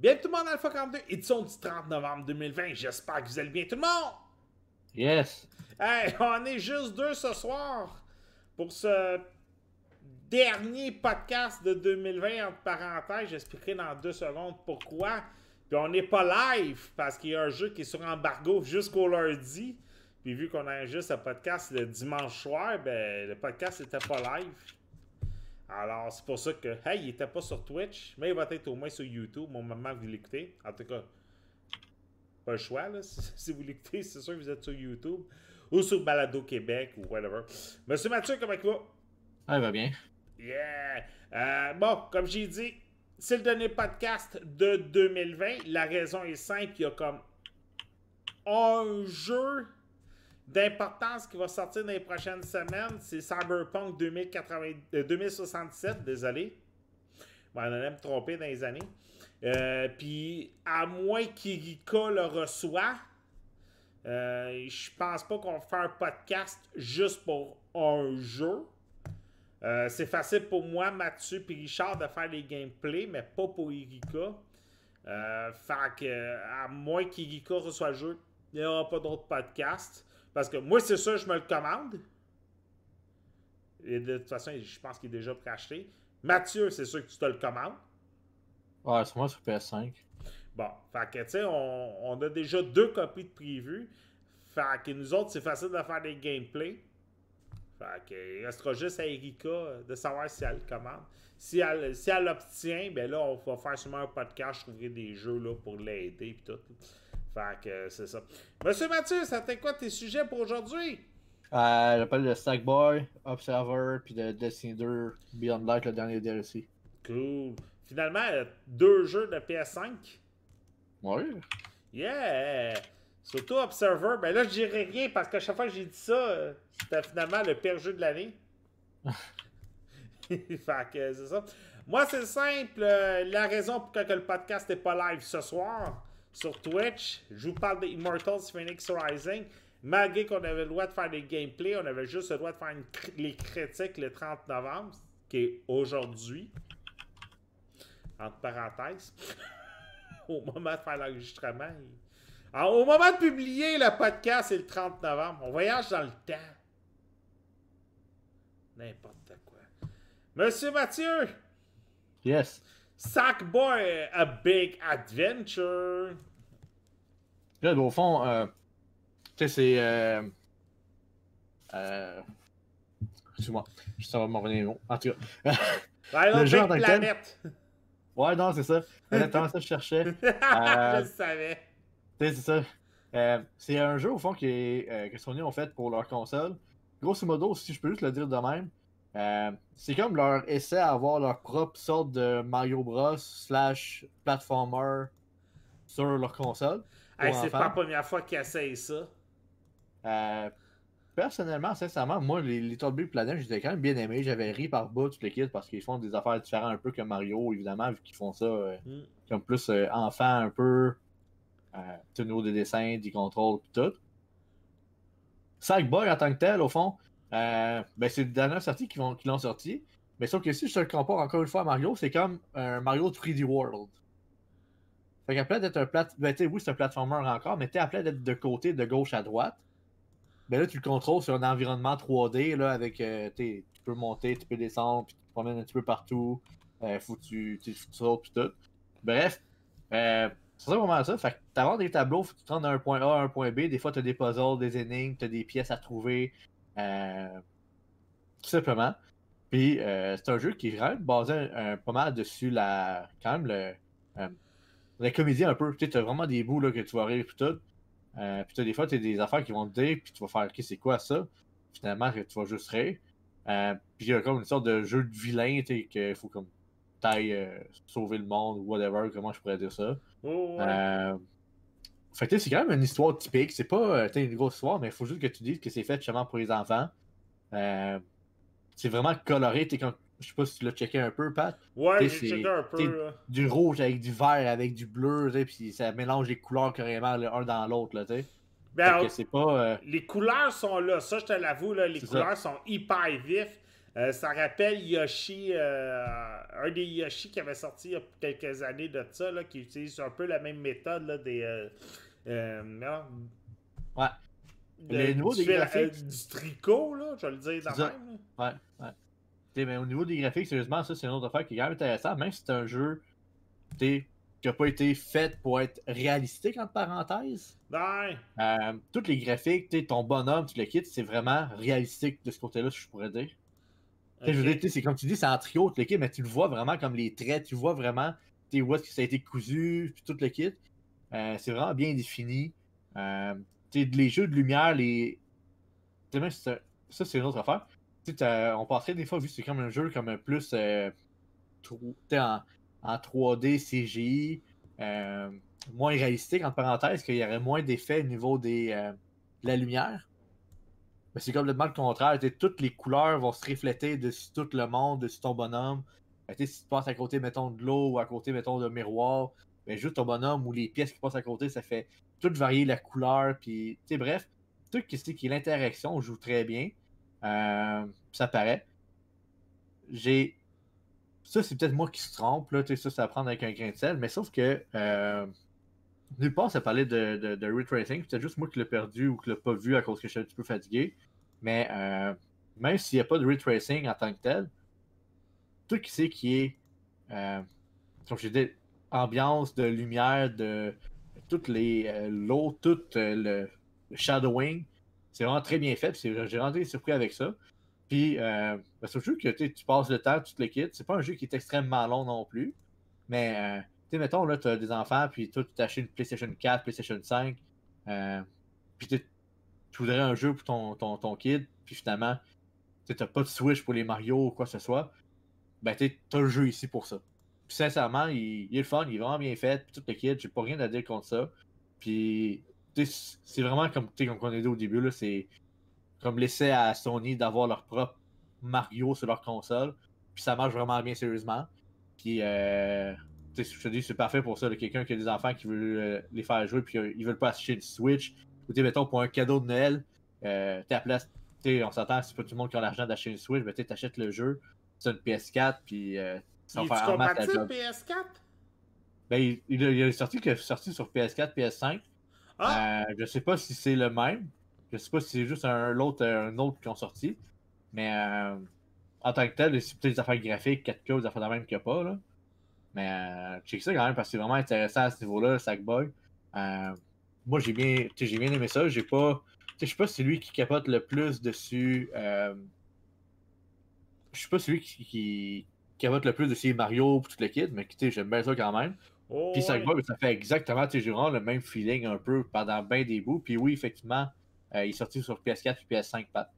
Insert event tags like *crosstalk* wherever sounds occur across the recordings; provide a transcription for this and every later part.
Bienvenue tout le monde Alpha 42, édition du 30 novembre 2020. J'espère que vous allez bien tout le monde! Yes! Hey, on est juste deux ce soir pour ce dernier podcast de 2020 entre parenthèses. J'expliquerai dans deux secondes pourquoi. Puis on n'est pas live parce qu'il y a un jeu qui est sur embargo jusqu'au lundi. Puis vu qu'on a juste un podcast le dimanche soir, ben le podcast n'était pas live. Alors, c'est pour ça que, hey, il était pas sur Twitch, mais il va être au moins sur YouTube, mon moment vous l'écoutez. En tout cas, pas le choix, là. *laughs* Si, vous l'écoutez, c'est sûr que vous êtes sur YouTube ou sur Balado Québec ou whatever. Monsieur Mathieu, comment il va? Ah, il va bien. Yeah! Euh, bon, comme j'ai dit, c'est le dernier podcast de 2020. La raison est simple, il y a comme un jeu d'importance qui va sortir dans les prochaines semaines, c'est Cyberpunk 2077, euh, désolé. on allait me tromper dans les années. Euh, puis, à moins qu'Irika le reçoit, euh, je pense pas qu'on va faire un podcast juste pour un jeu. c'est facile pour moi, Mathieu et Richard de faire les gameplays, mais pas pour Irika. fait que, à moins qu'Irika reçoit le jeu, il n'y aura pas d'autres podcasts. Parce que moi, c'est ça, je me le commande. Et de toute façon, je pense qu'il est déjà préacheté. Mathieu, c'est sûr que tu te le commandes. Ouais, c'est moi sur PS5. Bon, fait que, tu sais, on, a déjà deux copies de prévues. Fait que nous autres, c'est facile de faire des gameplays. Fait que, il restera juste à Erika de savoir si elle le commande. Si elle, si elle l'obtient, ben là, on va faire sûrement un podcast, je trouverai des jeux là, pour l'aider et tout. Fait que c'est ça. Monsieur Mathieu, ça t'est quoi tes sujets pour aujourd'hui? Euh, J'appelle le Stackboy, Observer, puis le Destiny 2 Beyond Light, le dernier DLC. Cool. Finalement, deux jeux de PS5. Ouais. Yeah! Surtout Observer. Ben là, je dirais rien parce que chaque fois que j'ai dit ça, c'était finalement le pire jeu de l'année. *laughs* fait que c'est ça. Moi, c'est simple. La raison pour que le podcast n'est pas live ce soir, sur Twitch. Je vous parle d'Immortals Phoenix Rising. Malgré qu'on avait le droit de faire des gameplays, on avait juste le droit de faire les critiques le 30 novembre, qui est aujourd'hui. Entre parenthèses. *laughs* au moment de faire l'enregistrement. au moment de publier le podcast, c'est le 30 novembre. On voyage dans le temps. N'importe quoi. Monsieur Mathieu! Yes. Sackboy, A Big Adventure. Là, au fond, euh, tu sais, c'est. Euh, euh, Excuse-moi, je sais pas m'en revenir. En tout cas. *laughs* le genre Big Planète. Ouais, non, c'est ça. *laughs* Exactement ça que je cherchais. *laughs* je le savais. Tu sais, c'est ça. C'est un jeu, au fond, qui est, que Sony ont fait pour leur console. Grosso modo, si je peux juste le dire de même, euh, c'est comme leur essai à avoir leur propre sorte de Mario Bros. slash platformer sur leur console. c'est pas la première fois qu'ils essayent ça. Euh, personnellement, sincèrement, moi, les Little Big Planet, j'étais quand même bien aimé. J'avais ri par bout, toutes les kids, parce qu'ils font des affaires différentes un peu que Mario, évidemment, vu qu'ils font ça euh, mm. comme plus enfant un peu. au niveau des dessins, du contrôle, tout. Sackboy en tant que tel, au fond, euh, ben c'est le dernier sortie qui, vont, qui l'ont sorti. Mais sauf que si je te le compare encore une fois à Mario, c'est comme un Mario 3D World. Fait place d'être un plat... Ben, oui, c'est un platformer encore, mais t'es appelé d'être de côté, de gauche à droite. Ben là, tu le contrôles sur un environnement 3D, là, avec. Euh, tu peux monter, tu peux descendre, puis tu te promènes un petit peu partout. Euh, faut que tu, sautes, puis tout. Bref, euh, c'est vraiment ça. Fait que t'as des tableaux, faut que tu te rendes d'un point A à un point B. Des fois, t'as des puzzles, des énigmes, t'as des pièces à trouver. Euh, tout simplement. Puis euh, c'est un jeu qui est vraiment basé pas mal dessus la. quand même le. Euh, la comédie un peu. Tu as vraiment des bouts là, que tu vas rire puis tout. puis tu des fois, tu as des affaires qui vont te dire, puis tu vas faire OK, c'est quoi ça? Finalement, tu vas juste rire. puis il y a comme une sorte de jeu de vilain, tu qu'il faut comme taille sauver le monde ou whatever, comment je pourrais dire ça. Oh, fait que c'est quand même une histoire typique. C'est pas euh, une grosse histoire, mais il faut juste que tu dises que c'est fait justement pour les enfants. Euh, c'est vraiment coloré. Quand... Je sais pas si tu l'as checké un peu, Pat. Ouais, j'ai checké un peu. Du rouge avec du vert avec du bleu, puis ça mélange les couleurs carrément l'un dans l'autre. ben, pas, euh, Les couleurs sont là, ça je te l'avoue, les couleurs sont hyper vifs. Euh, ça rappelle Yoshi, euh, un des Yoshi qui avait sorti il y a quelques années de ça, là, qui utilise un peu la même méthode là, des. Euh, euh, non, Ouais. de- Le niveau du, des graphiques. euh, du tricot, là, je vais le dire dans même. là. Ouais, ouais. T'sais, mais au niveau des graphiques, sérieusement, ça, c'est une autre affaire qui est quand même intéressante. Même si c'est un jeu qui n'a pas été fait pour être réalistique, entre parenthèses. Ouais. Tous les graphiques, ton bonhomme, tu le quittes, c'est vraiment réalistique de ce côté-là, si je pourrais dire. Je veux dire, c'est comme tu dis, c'est en trio, tout le kit, mais tu le vois vraiment comme les traits, tu vois vraiment où est-ce que ça a été cousu, puis tout le kit. Euh, c'est vraiment bien défini. Euh, les jeux de lumière, les. même ça, c'est une autre affaire. On passerait des fois, vu que c'est comme un jeu comme un plus euh, en, en 3D CGI, moins réalistique, entre parenthèses, qu'il y aurait moins d'effets au niveau des, de la lumière. Mais c'est complètement le contraire. toutes les couleurs vont se refléter dessus tout le monde, dessus ton bonhomme. Si tu passes à côté, mettons, de l'eau ou à côté, mettons, de miroir, ben, juste ton bonhomme ou les pièces qui passent à côté, ça fait tout varier la couleur. Puis, bref, tout ce qui est l'interaction joue très bien. Euh, ça paraît. J'ai. Ça, c'est peut-être moi qui se trompe, là, ça, c'est à prendre avec un grain de sel, mais sauf que. Euh... Nulle part, ça parlait de, de, de Ray Tracing. C'est juste moi qui l'ai perdu ou qui l'ai pas vu à cause que je suis un petit peu fatigué. Mais euh, même s'il n'y a pas de Ray Tracing en tant que tel, tout ce qui c'est qui est, euh, comme disais, ambiance de lumière, de toutes les euh, l'eau, tout euh, le, shadowing, c'est vraiment très bien fait. c'est- J'ai rendu surpris avec ça. Puis, euh, ben, c'est un que tu passes le temps, tu te le quittes. C'est pas un jeu qui est extrêmement long non plus. Mais, sais, mettons, là, tu as des enfants, puis toi, tu t'achètes une PlayStation 4, PlayStation 5. euh, puis tu voudrais un jeu pour ton, ton, ton kid, puis finalement, tu n'as pas de Switch pour les Mario ou quoi que ce soit. Ben, tu as le jeu ici pour ça. Puis sincèrement, il, est le fun, il est vraiment bien fait, puis tout le kit, j'ai pas rien à dire contre ça. Puis, c'est vraiment comme, comme on a dit au début, là, c'est comme laisser à Sony d'avoir leur propre Mario sur leur console. Puis ça marche vraiment bien sérieusement. Puis, euh, je te dis, c'est parfait pour ça. Quelqu'un qui a des enfants qui veut euh, les faire jouer, puis euh, ils veulent pas acheter une Switch. Ou, tu mettons, pour un cadeau de Noël, euh, t'es à la place, tu sais, on s'entend, c'est pas tout le monde qui a l'argent d'acheter une Switch, mais t'achètes le jeu, c'est une PS4, puis euh, ça Il va faire job. PS4? Ben, il, il a- il est sorti, qu'il est sorti sur PS4, PS5. Ah! Euh, je sais pas si c'est le même. Je sais pas si c'est juste un, l'autre, un autre qui ont sorti. Mais euh, en tant que tel, c'est peut-être des affaires graphiques, 4K, des affaires de même qu'il n'y a pas. Là. Mais euh, check ça quand même parce que c'est vraiment intéressant à ce niveau-là, le Sackboy. Euh, moi, j'ai bien, j'ai bien aimé ça. J'ai pas. Je sais pas si c'est lui qui capote le plus dessus. Euh, je sais pas si c'est lui qui, qui capote le plus dessus Mario pour tout le kit, mais j'aime bien ça quand même. Oh, Puis ouais. Sackboy, ça fait exactement, vraiment le même feeling un peu pendant bien des bouts. Puis oui, effectivement, euh, il est sorti sur PS4 et PS5, Pat.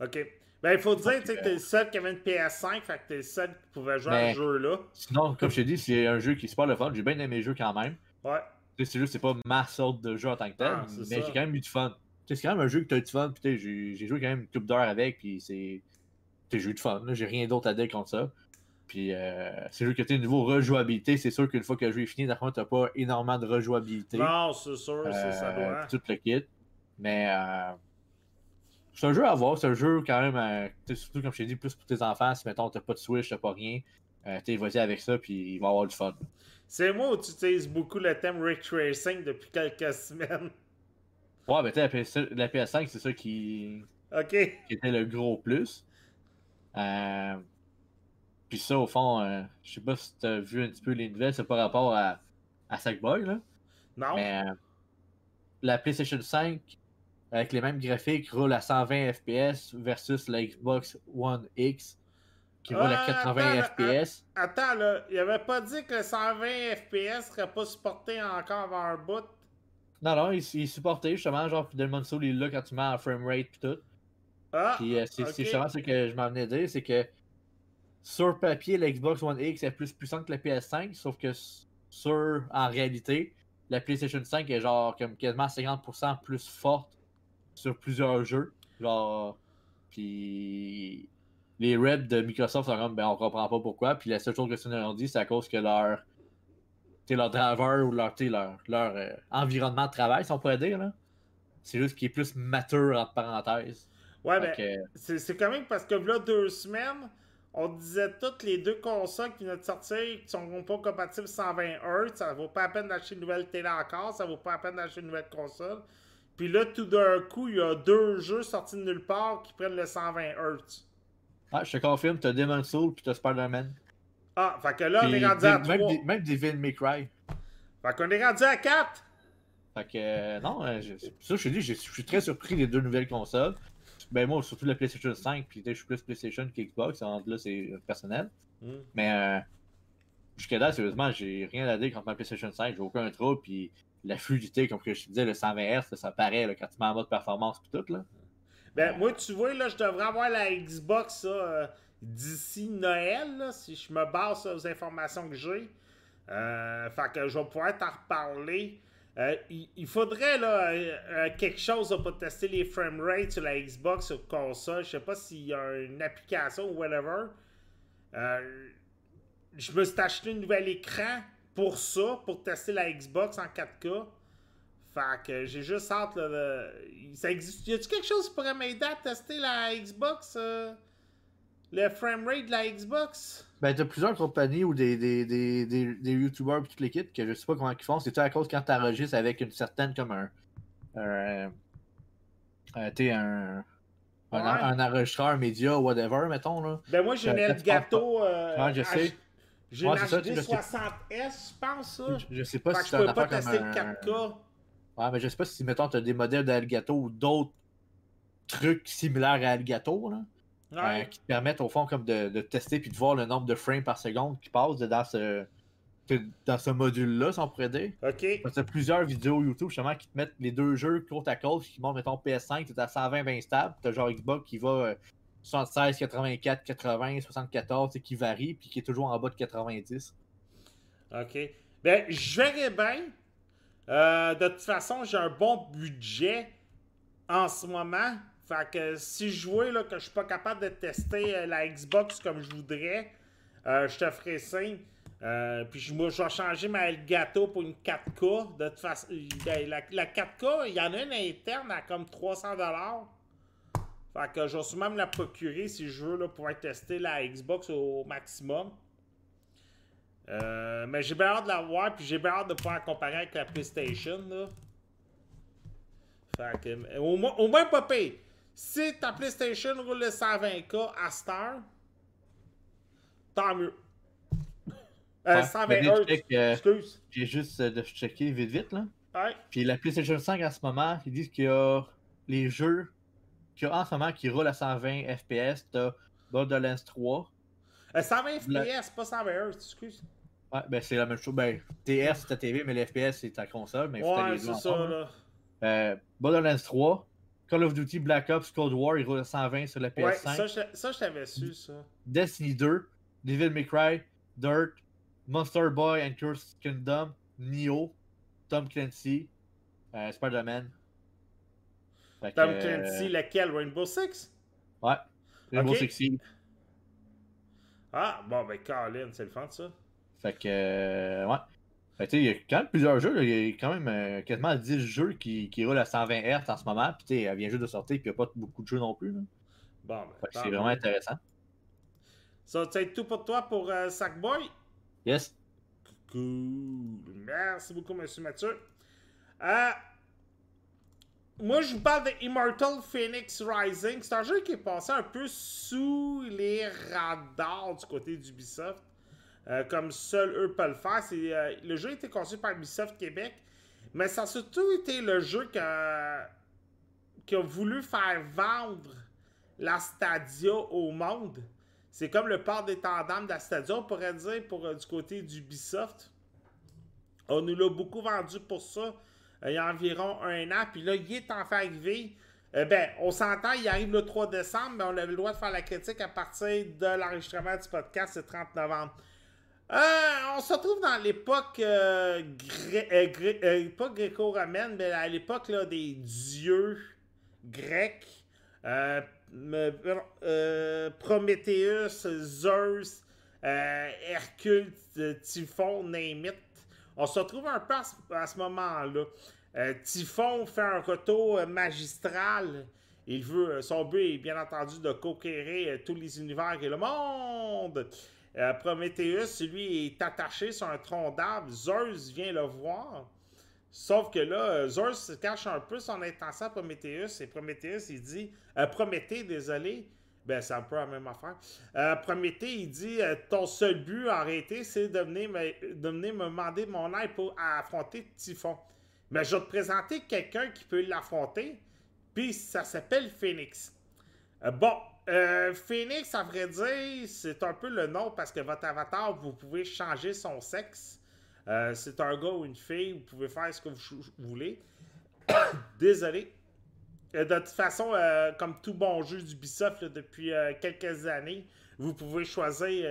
Ok. Ben, il faut dire, que t'es le seul qui avait une PS5, fait que t'es le seul qui pouvait jouer à ce jeu-là. Sinon, comme je t'ai dit, c'est un jeu qui est super le fun. J'ai bien aimé le jeu quand même. Ouais. Tu sais, c'est juste, c'est pas ma sorte de jeu en tant que tel, Ah, mais ça. j'ai quand même eu du fun. C'est quand même un jeu que t'as eu du fun. Puis j'ai joué quand même une couple d'heures avec, puis c'est. J'ai eu du fun. là. J'ai rien d'autre à dire contre ça. Puis euh, c'est juste que tu niveau rejouabilité, c'est sûr qu'une fois que le jeu est fini, d'après moi, t'as pas énormément de rejouabilité. Non, c'est sûr, c'est ça Euh, doit. hein. tout le kit. Mais euh, c'est un jeu à voir, c'est un jeu quand même, euh, surtout comme je t'ai dit, plus pour tes enfants. Si mettons, t'as pas de Switch, t'as pas rien, euh, t'es vas-y avec ça, puis il va avoir du fun. C'est moi où tu utilises beaucoup le thème Rick Tracing depuis quelques semaines. Ouais, ben tu sais, la, PS- la PS5, c'est ça qui, Ok. qui était le gros plus. Euh, puis ça, au fond, euh, je sais pas si t'as vu un petit peu les nouvelles, c'est par rapport à, à Sackboy, là. Non? Mais euh, la PlayStation 5, avec les mêmes graphiques, roule à 120 FPS versus la Xbox One X, qui roule à Ah, 80 attends, là, FPS. Attends, là, il avait pas dit que le 120 FPS serait pas supporté encore avant un bout? Non, non, il, il supporté justement, genre, Demon's Soul, il est là quand tu mets en framerate pis tout. Ah! Puis euh, c'est justement ce que je m'en venais dire, c'est que sur papier, la Xbox One X est plus puissante que la PS5, sauf que sur, en réalité, la PlayStation 5 est genre comme quasiment 50% plus forte sur plusieurs jeux. Genre, puis les reps de Microsoft sont comme, ben on comprend pas pourquoi. Puis la seule chose que Sony ont dit, c'est à cause que leur, tu sais, leur driver ou leur, leur, leur euh, environnement de travail, si on pourrait dire, là, c'est juste qui est plus mature entre parenthèses. Ouais, mais c'est quand même parce que là, deux semaines, on disait toutes les deux consoles qui viennent de sortir qui sont pas compatibles 120 Hz. Ça vaut pas la peine d'acheter une nouvelle télé encore, ça vaut pas la peine d'acheter une nouvelle console. Puis là, tout d'un coup, il y a deux jeux sortis de nulle part qui prennent le 120 Hz. Ah, je te confirme, t'as Demon's Soul puis t'as Spider-Man. Ah, fait que là, on est rendu à 3. Même, des, même Devil May Cry. Fait qu'on est rendu à 4. Fait que, euh, non, euh, je, ça, je te dis, je suis très surpris des deux nouvelles consoles. Ben, moi, surtout la PlayStation 5, puis je suis plus PlayStation qu'Xbox, là, c'est personnel. Hmm. Mais, euh, jusqu'à là, sérieusement, j'ai rien à dire contre ma PlayStation 5, j'ai aucun trouble, puis la fluidité, comme que je te disais, le 120 Hz, ça paraît quand tu mets en mode performance, puis tout, là. Ben, moi, tu vois, là, je devrais avoir la Xbox, d'ici Noël, si je me base les informations que j'ai. Euh, fait que je vais pouvoir t'en reparler. Euh, il, faudrait là, euh, quelque chose pour tester les framerates sur la Xbox sur console. Je sais pas s'il y a une application ou whatever. je me suis acheté un nouvel écran pour ça, pour tester la Xbox en 4K. Fait que j'ai juste hâte là, Ça existe. Y a-tu quelque chose qui pourrait m'aider à tester la Xbox? le framerate de la Xbox? Ben, t'as plusieurs compagnies ou des, des, des, des, des YouTubers et toute l'équipe que je sais pas comment ils font. C'est à cause quand t'enregistres avec une certaine, comme un. un, un t'es un. Un, enregistreur média, whatever, mettons. Là. Ben, moi, j'ai un Elgato. Euh, je sais. J'ai ouais, une HD 60S, je pense, ça. Je, je sais pas si tu peux pas tester le 4K. Ouais, mais je sais pas si, mettons, t'as des modèles d'Elgato ou d'autres trucs similaires à Elgato, là. Euh, qui te permettent au fond comme de, de, tester puis de voir le nombre de frames par seconde qui passe dans ce, dans ce module-là, si on pourrait dire. OK. Parce que plusieurs vidéos YouTube justement qui te mettent les deux jeux côte à côte, qui montrent, mettons, PS5, tu à 120 20 stable, tu as genre Xbox qui va 76, 84, 80, 74, qui varie, puis qui est toujours en bas de 90. OK. Ben, je verrais bien. Euh, de toute façon, j'ai un bon budget en ce moment. Fait que si je vois là, que je suis pas capable de tester euh, la Xbox comme je voudrais, euh, je te ferai signe. Puis je, moi, je vais changer ma Elgato pour une 4K. De toute façon, ben, la, 4K, il y en a une interne à comme 300$. Fait que je vais sûrement me la procurer si je veux là, pouvoir tester la Xbox au maximum. mais j'ai bien hâte de la voir, puis j'ai bien hâte de pouvoir comparer avec la PlayStation. Là. Fait que, au, moins, au moins pas pire. Si ta PlayStation roule le 120K à Star, tant mieux. Euh, 120 Hz, euh, excuse. J'ai juste euh, de checker vite vite là. Ouais. Puis la PlayStation 5 en ce moment, ils disent qu'il y a les jeux en ce moment qui roulent à 120 FPS. T'as Borderlands 3. Euh, 120 FPS, pas 120 Hz, excuse. Ouais, ben c'est la même chose. Ben, TR c'est ta TV, mais les FPS c'est ta console. Mais ouais, c'est ça là. Euh, Borderlands 3, Call of Duty Black Ops Cold War, il roule à 120 sur la PS5. Ouais, ça, je, t'avais su, ça. Destiny 2, Devil May Cry, Dirt, Monster Boy and Cursed Kingdom, Neo, Tom Clancy, euh, Spider-Man. Tom Clancy, euh, lequel? Rainbow Six? Ouais, Rainbow Six Siege. Ah, bon, ben, Colin, c'est le fun, ça. Fait que, euh, ouais il y a quand même plusieurs jeux. Il y a quand même euh, quasiment 10 jeux qui, qui, roulent à 120 Hz en ce moment. Puis elle vient juste de sortir, puis il n'y a pas beaucoup de jeux non plus. Bon, ben, c'est vraiment intéressant. Ça, c'est tout pour toi pour euh, Sackboy? Yes. Cool. Merci beaucoup, monsieur Mathieu. Euh, moi, je vous parle de Immortal Phoenix Rising. C'est un jeu qui est passé un peu sous les radars du côté d'Ubisoft. Euh, comme seul eux peuvent le faire. Euh, le jeu a été conçu par Ubisoft Québec, mais ça a surtout été le jeu qui a voulu faire vendre la Stadia au monde. C'est comme le port des tendances de la Stadia, on pourrait dire, euh, du côté d'Ubisoft. On nous l'a beaucoup vendu pour ça il y a environ un an, puis là, il est en fait arrivé. ben, on s'entend, il arrive le 3 décembre, mais on avait le droit de faire la critique à partir de l'enregistrement du podcast le 30 novembre. Euh, on se retrouve dans l'époque euh, euh, gréco-romaine, mais à l'époque des dieux grecs. Prométhéeus, Zeus, Hercule, Typhon, name On se retrouve un peu à ce, moment-là. Typhon fait un retour magistral il veut, son but est bien entendu de conquérir tous les univers et le monde. Prometheus, lui, est attaché sur un tronc d'arbre. Zeus vient le voir. Sauf que là, Zeus cache un peu son intention à Prometheus. Et Prometheus, il dit Prométhée, désolé. Ben, c'est un peu la même affaire. Euh, Prométhée, il dit euh, Ton seul but en réalité, c'est de venir, me, demander mon aide pour affronter Typhon. Mais je vais te présenter quelqu'un qui peut l'affronter. Puis ça s'appelle Phoenix. Euh, bon, Phoenix, à vrai dire, c'est un peu le nom parce que votre avatar, vous pouvez changer son sexe. c'est un gars ou une fille, vous pouvez faire ce que vous voulez. *coughs* Désolé. Euh, de toute façon, euh, comme tout bon jeu d'Ubisoft depuis euh, quelques années, vous pouvez choisir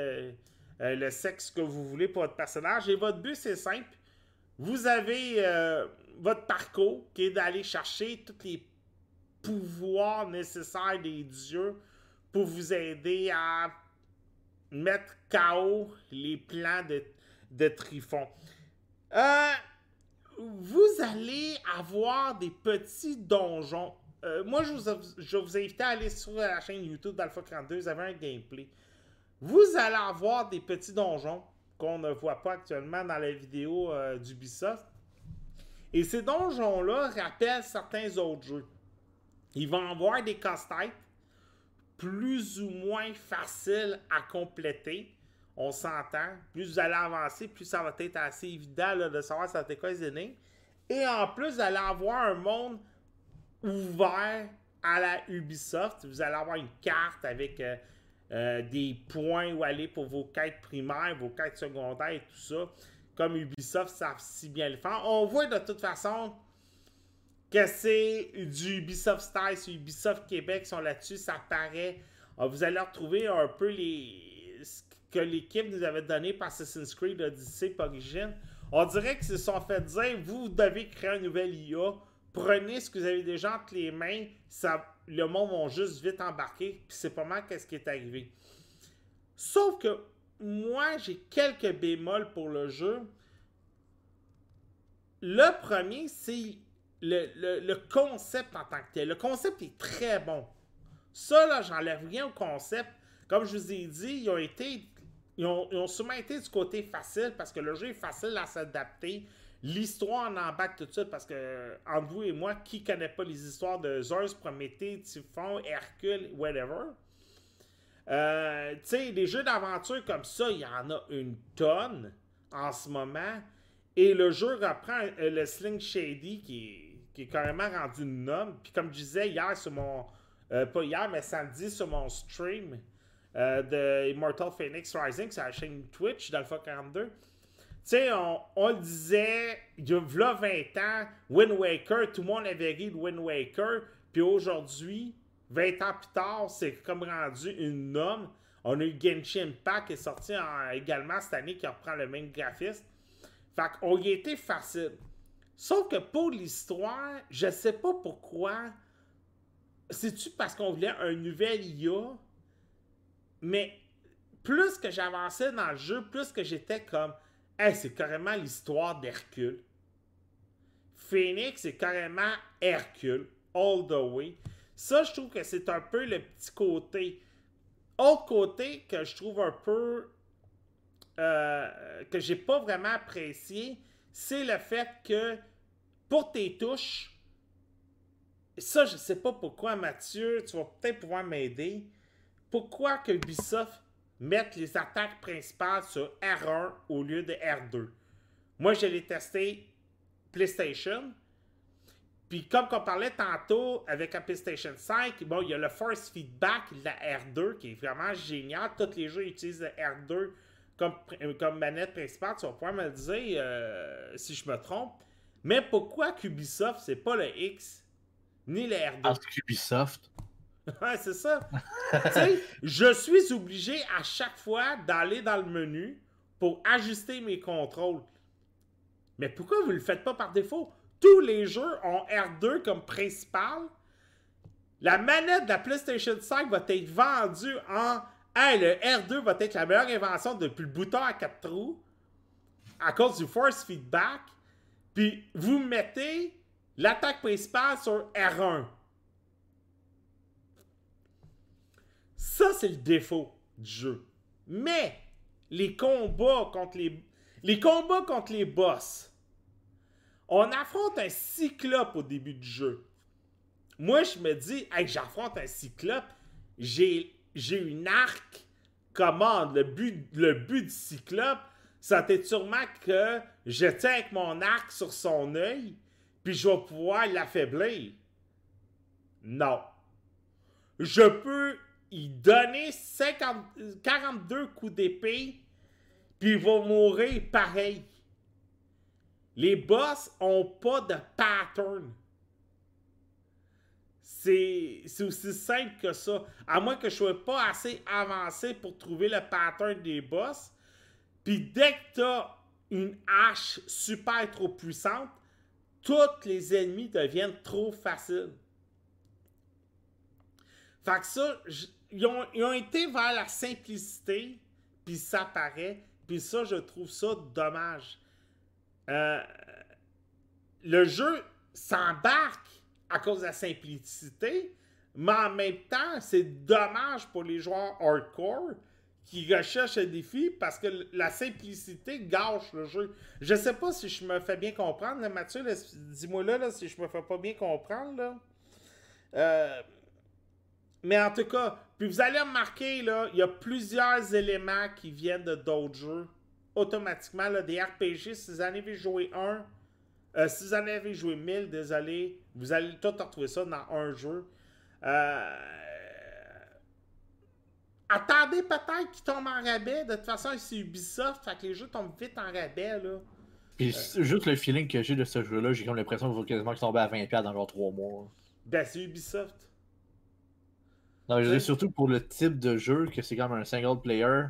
le sexe que vous voulez pour votre personnage. Et votre but, c'est simple. Vous avez votre parcours qui est d'aller chercher tous les pouvoirs nécessaires des dieux pour vous aider à mettre KO les plans de, de Trifon. vous allez avoir des petits donjons euh, moi, je vous, vous invite à aller sur la chaîne YouTube d'Alpha 42. Vous avez un gameplay. Vous allez avoir des petits donjons qu'on ne voit pas actuellement dans la vidéo euh, d'Ubisoft. Et ces donjons-là rappellent certains autres jeux. Ils vont avoir des casse-têtes plus ou moins faciles à compléter. On s'entend. Plus vous allez avancer, plus ça va être assez évident de savoir ça quoi les énigmes. Et en plus, vous allez avoir un monde ouvert à la Ubisoft. Vous allez avoir une carte avec euh, euh, des points où aller pour vos quêtes primaires, vos quêtes secondaires et tout ça. Comme Ubisoft savent si bien le faire. On voit de toute façon que c'est du Ubisoft Style, Ubisoft Québec sont là-dessus, ça paraît. Ah, vous allez retrouver un peu les ce que l'équipe nous avait donné par Assassin's Creed Odyssey Origin. On dirait qu'ils se sont fait dire vous devez créer un nouvel IA prenez ce que vous avez déjà entre les mains, ça, le monde va juste vite embarquer, puis c'est pas mal qu'est-ce qui est arrivé. Sauf que moi, j'ai quelques bémols pour le jeu. Le premier, c'est le, concept en tant que tel. Le concept est très bon. Ça, là, j'enlève rien au concept. Comme je vous ai dit, ils ont été. Ils ont, ils ont sûrement été du côté facile parce que le jeu est facile à s'adapter. L'histoire en embarque tout de suite parce que, entre vous et moi, qui connaît pas les histoires de Zeus, Prométhée, Typhon, Hercule, whatever? Euh, tu sais, des jeux d'aventure comme ça, il y en a une tonne en ce moment. Et le jeu reprend euh, le Sling Shady qui est, qui est carrément rendu une norme. Puis comme je disais hier sur mon. Euh, pas hier, mais samedi sur mon stream de Immortal Phoenix Rising sur la chaîne Twitch d'Alpha 42 tu sais, on, le disait, il y a 20 ans, Wind Waker, tout le monde avait ri de Wind Waker, puis aujourd'hui, 20 ans plus tard, c'est comme rendu une norme. On a eu Genshin Impact qui est sorti également cette année qui reprend le même graphiste. Fait qu'on y était facile. Sauf que pour l'histoire, je sais pas pourquoi. C'est-tu parce qu'on voulait un nouvel IA? Mais plus que j'avançais dans le jeu, plus que j'étais comme c'est carrément l'histoire d'Hercule. Phoenix, c'est carrément Hercule, all the way. Ça, je trouve que c'est un peu le petit côté. Autre côté que je trouve un peu. Euh, que j'ai pas vraiment apprécié, c'est le fait que pour tes touches, ça, je sais pas pourquoi, Mathieu, tu vas peut-être pouvoir m'aider. Pourquoi que Ubisoft mettre les attaques principales sur R1 au lieu de R2. Moi, je l'ai testé PlayStation. Puis comme on parlait tantôt avec la PlayStation 5, bon, il y a le force feedback de la R2 qui est vraiment génial. Tous les jeux utilisent le R2 comme, comme manette principale. Tu vas pouvoir me le dire euh, si je me trompe. Mais pourquoi Ubisoft, c'est pas le X ni le R2? Parce qu'Ubisoft *laughs* Ouais, c'est ça. je suis obligé à chaque fois d'aller dans le menu pour ajuster mes contrôles. Mais pourquoi vous ne le faites pas par défaut? Tous les jeux ont R2 comme principal. La manette de la PlayStation 5 va être vendue en le R2 va être la meilleure invention depuis le bouton à quatre trous à cause du force feedback. Puis vous mettez l'attaque principale sur R1. C'est le défaut du jeu. Mais les combats contre les. Les combats contre les boss. On affronte un cyclope au début du jeu. Moi, je me dis, hey, j'affronte un cyclope, j'ai, j'ai une arc commande. Le but, le but du cyclope, c'était sûrement que je tiens avec mon arc sur son œil, puis je vais pouvoir l'affaiblir. Non. Je peux y donner 50, 42 coups d'épée, puis il va mourir pareil. Les boss ont pas de pattern. C'est aussi simple que ça. À moins que je sois pas assez avancé pour trouver le pattern des boss. Puis dès que tu as une hache super trop puissante, tous les ennemis deviennent trop faciles. Fait que ça, ils ont, été vers la simplicité, puis ça paraît. Puis ça, je trouve ça dommage. Euh, le jeu s'embarque à cause de la simplicité, mais en même temps, c'est dommage pour les joueurs hardcore qui recherchent un défi parce que la simplicité gâche le jeu. Je sais pas si je me fais bien comprendre, Mathieu. Dis-moi là, là, si je me fais pas bien comprendre. Là. Euh, mais en tout cas, puis vous allez remarquer, là, il y a plusieurs éléments qui viennent de d'autres jeux. Automatiquement, là, des RPG, si vous en avez joué un, euh, si vous en avez joué 1000, désolé, vous allez tout retrouver ça dans un jeu. Euh, attendez peut-être qu'il tombe en rabais. De toute façon, c'est Ubisoft, fait que les jeux tombent vite en rabais, là. Puis juste le feeling que j'ai de ce jeu-là, j'ai comme l'impression qu'il va quasiment tomber à 20$ dans genre 3 mois. Ben, c'est Ubisoft. Non, je veux surtout pour le type de jeu, que c'est comme un single player,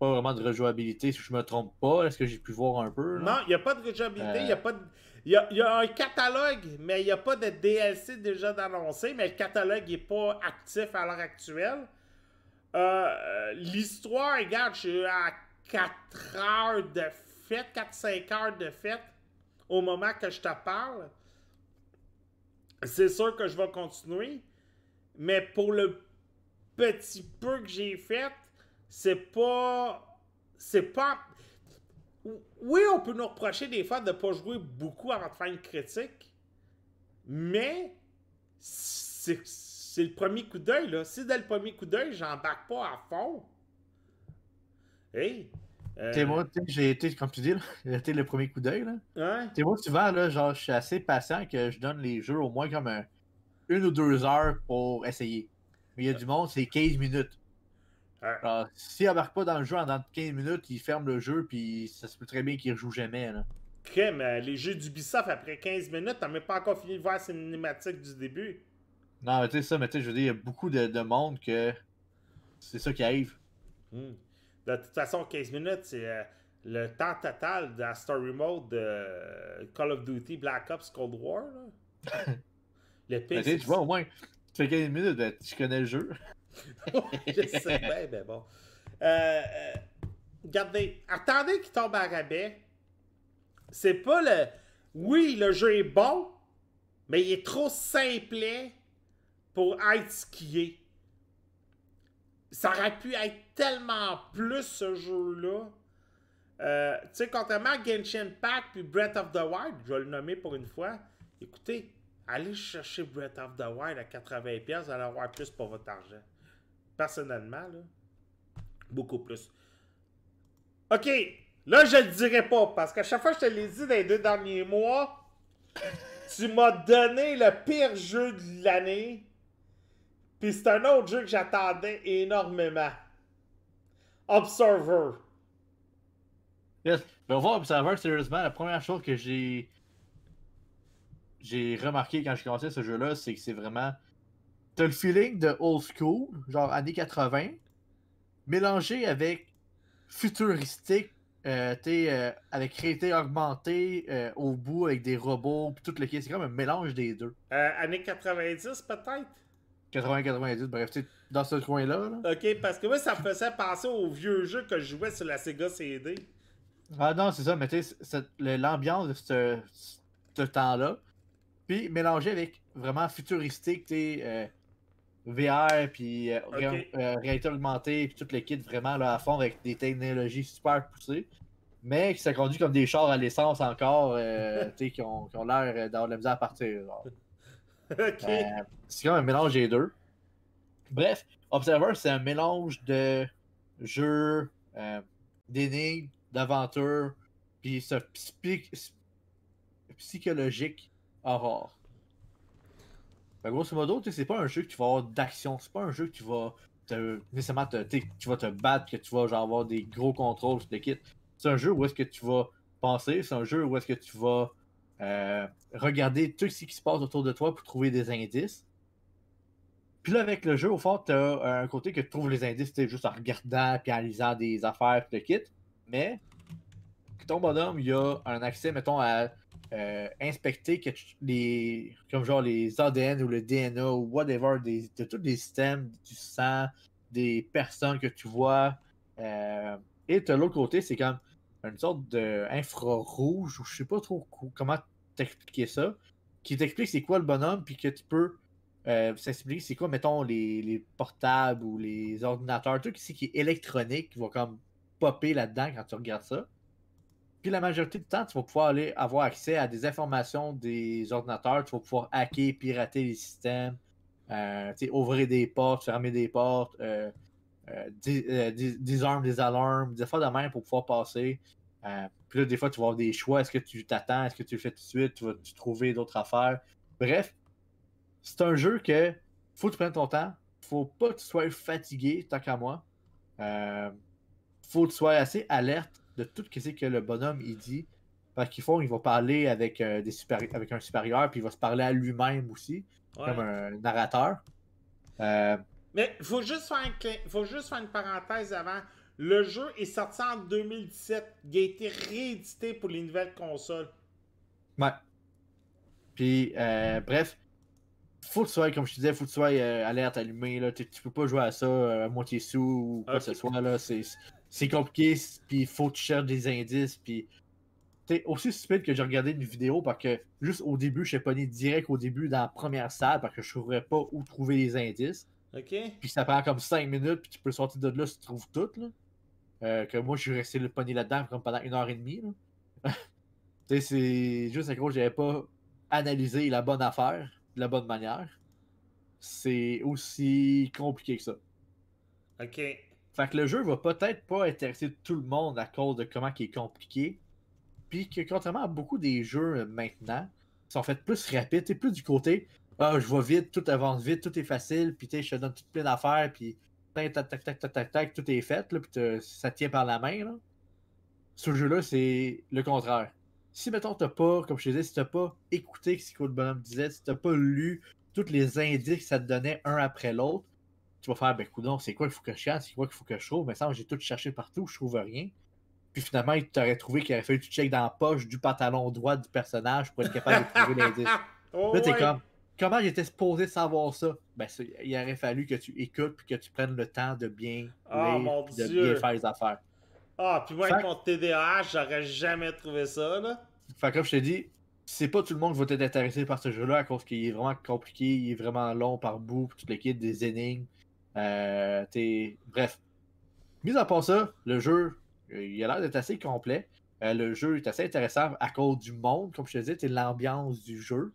pas vraiment de rejouabilité, si je me trompe pas. Est-ce que j'ai pu voir un peu? Non, il n'y a pas de rejouabilité, il a pas Il y, a, un catalogue, mais il n'y a pas de DLC déjà d'annoncé, mais le catalogue n'est pas actif à l'heure actuelle. Euh, l'histoire, regarde, je suis à 4 heures de fête, 4-5 heures de fête au moment que je te parle. C'est sûr que je vais continuer. Mais pour le petit peu que j'ai fait, c'est pas. C'est pas. Oui, on peut nous reprocher des fois de ne pas jouer beaucoup avant de faire une critique. Mais c'est le premier coup d'œil, là. Si dès le premier coup d'œil, j'embarque pas à fond. Hey! Euh... moi, j'ai été, comme tu dis, *laughs* j'ai été le premier coup d'œil. Là. Ouais. T'es moi, souvent, là, genre, je suis assez patient que je donne les jeux au moins comme un, une ou deux heures pour essayer. Mais il y a du monde, c'est 15 minutes. Alors, s'il embarque pas dans le jeu en 15 minutes, il ferme le jeu, puis ça se peut très bien qu'il rejoue jamais. Là. mais les jeux d'Ubisoft, après 15 minutes, t'as même pas encore fini de voir la cinématique du début. Non, mais tu sais, ça, mais tu sais, je veux dire, il y a beaucoup de, de monde que c'est ça qui arrive. Hmm. De toute façon, 15 minutes, c'est euh, le temps total de la story mode de Call of Duty Black Ops Cold War. Là. *laughs* Le pire, tu vois, au moins, tu fais 15 minutes, ben, tu connais le jeu. *laughs* je sais *laughs* bien, mais bon. Euh, euh, regardez, attendez qu'il tombe à rabais. C'est pas le. Oui, le jeu est bon, mais il est trop simplet pour être est. Ça aurait pu être tellement plus ce jeu-là. Euh, tu sais, contrairement à Genshin Impact puis Breath of the Wild, je vais le nommer pour une fois. Écoutez, allez chercher Breath of the Wild à 80$, vous allez avoir plus pour votre argent. Personnellement, là, beaucoup plus. OK, là, je le dirai pas, parce qu'à chaque fois que je te l'ai dit dans les deux derniers mois, tu m'as donné le pire jeu de l'année. Puis c'est un autre jeu que j'attendais énormément. Observer. Yes. Mais on va Observer, sérieusement, la première chose que j'ai j'ai remarqué quand j'ai commencé ce jeu-là, c'est que c'est vraiment. T'as le feeling de old school, genre années 80, mélangé avec futuristique, euh, euh, avec réalité augmentée euh, au bout avec des robots, puis tout le C'est comme un mélange des deux. Euh, années 90 peut-être? 80-90, bref, tu dans ce coin-là. Là. Ok, parce que moi, ça me faisait penser aux vieux jeux que je jouais sur la Sega CD. Ah non, c'est ça, mais tu sais, l'ambiance de ce, ce temps-là, puis mélangé avec vraiment futuristique, tu euh, VR, puis euh, euh, réalité augmentée, puis tout le kit vraiment là, à fond avec des technologies super poussées. Mais qui se conduit comme des chars à l'essence encore, euh, *laughs* tu sais, qui ont, qui ont l'air d'avoir de la misère à partir. genre. *laughs* Ok. Euh, c'est comme un mélange des deux. Bref, Observer, c'est un mélange de jeux, d'énigmes, d'aventure, puis ce psy- psychologique Fait que grosso modo, c'est pas un jeu que tu vas avoir d'action, c'est pas un jeu que tu vas te, nécessairement te, tu vas te battre, que tu vas avoir des gros contrôles sur. C'est un jeu où est-ce que tu vas penser, c'est un jeu où est-ce que tu vas euh, regarder tout ce qui se passe autour de toi pour trouver des indices. Puis là, avec le jeu, au fond, tu as un côté que tu trouves les indices juste en regardant puis en lisant des affaires puis le kit. Mais ton bonhomme, il a un accès, mettons, à euh, inspecter que les comme genre les ADN ou le DNA ou whatever des, de tous les systèmes du sang, des personnes que tu vois. Euh, et de l'autre côté, c'est comme une sorte d'infrarouge, ou je sais pas trop co- comment t'expliquer ça, qui t'explique c'est quoi le bonhomme, puis que tu peux euh, s'expliquer c'est quoi, mettons, les, les portables ou les ordinateurs, tout ce qui est électronique, qui va comme popper là-dedans quand tu regardes ça. Puis la majorité du temps, tu vas pouvoir aller avoir accès à des informations des ordinateurs, tu vas pouvoir hacker, pirater les systèmes, euh, ouvrir des portes, fermer des portes, euh, euh, dé- euh, des alarmes, des fois de même pour pouvoir passer. Puis là, des fois, tu vas avoir des choix. Est-ce que tu t'attends? Est-ce que tu le fais tout de suite? Tu vas trouver d'autres affaires? Bref, c'est un jeu que faut que tu prennes ton temps. Faut pas que tu sois fatigué, tant qu'à moi. Faut que tu sois assez alerte de tout ce que le bonhomme il dit. Parce qu'il faut, il va parler avec, euh, des avec un supérieur, puis il va se parler à lui-même aussi, Ouais. comme un narrateur. Euh, Mais faut juste faire un faut juste faire une parenthèse avant. Le jeu est sorti en 2017. Il a été réédité pour les nouvelles consoles. Ouais. Puis, euh, bref, faut que tu sois, comme je te disais, faut que tu sois euh, alerte, allumé. Là. Tu, tu peux pas jouer à ça euh, à moitié sous ou quoi que ce soit. Là. C'est, c'est compliqué, puis il faut que tu cherches des indices. Puis, t'es aussi stupide que j'ai regardé une vidéo parce que juste au début, je suis pogné direct au début dans la première salle parce que je ne trouverais pas où trouver les indices. OK? Puis ça prend comme 5 minutes, puis tu peux sortir de là si tu trouves tout. Là. Euh, que moi, je suis resté le pogné là-dedans comme pendant une heure et demie. là. *laughs* tu sais, c'est juste à cause que j'avais pas analysé la bonne affaire de la bonne manière. C'est aussi compliqué que ça. OK. Fait que le jeu va peut-être pas intéresser tout le monde à cause de comment il est compliqué. Puis que contrairement à beaucoup des jeux euh, maintenant, qui sont faits plus rapides, t'es plus du côté Ah, je vais vite, tout avance vite, tout est facile, puis je te donne tout plein d'affaires, puis tac, tac, tac, tac, tac, tac, tout est fait, là, puis ça tient par la main. Ce jeu-là, c'est le contraire. Si, mettons, t'as pas, comme je te disais, si t'as pas écouté ce que le bonhomme disait, si t'as pas lu tous les indices que ça te donnait un après l'autre, tu vas faire, ben, coudon, c'est quoi qu'il faut que je cherche, c'est quoi qu'il faut que je trouve, mais ça, j'ai tout cherché partout, je trouve rien. Puis finalement, il t'aurait trouvé qu'il aurait fallu que tu checkes dans la poche du pantalon droit du personnage pour être capable de trouver l'indice. *laughs* Oh, Là, t'es ouais. comme, comment j'étais supposé savoir ça? Ben, il aurait fallu que tu écoutes puis que tu prennes le temps de bien Ah, lire mon puis de Dieu. bien faire les affaires. Ah, puis moi, avec mon TDAH, j'aurais jamais trouvé ça, là. Fait que comme je te dis, c'est pas tout le monde qui va être intéressé par ce jeu-là à cause qu'il est vraiment compliqué, il est vraiment long par bout, puis tout le kit, des énigmes. Euh, Bref. Mis à part ça, le jeu, euh, il a l'air d'être assez complet. Euh, le jeu est assez intéressant à cause du monde, comme je te disais, c'est l'ambiance du jeu.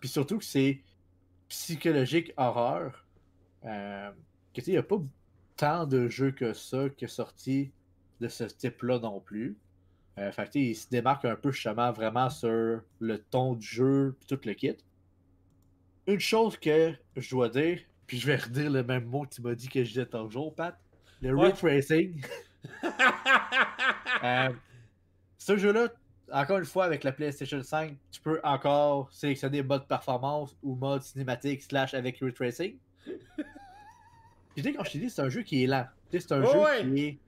Puis surtout que c'est psychologique horreur. Il n'y a pas tant de jeux que ça qui est sorti de ce type-là non plus. Il se démarque un peu justement vraiment sur le ton du jeu puis tout le kit. Une chose que je dois dire, puis je vais redire le même mot que tu m'as dit que je disais toujours, Pat. Le Ouais. ray tracing. *laughs* Euh, ce jeu-là, encore une fois, avec la PlayStation 5, tu peux encore sélectionner mode performance ou mode cinématique slash avec ray tracing. Puis tu sais, quand je t'ai dit, c'est un jeu qui est lent. Tu sais, c'est un jeu ouais. qui est. Tu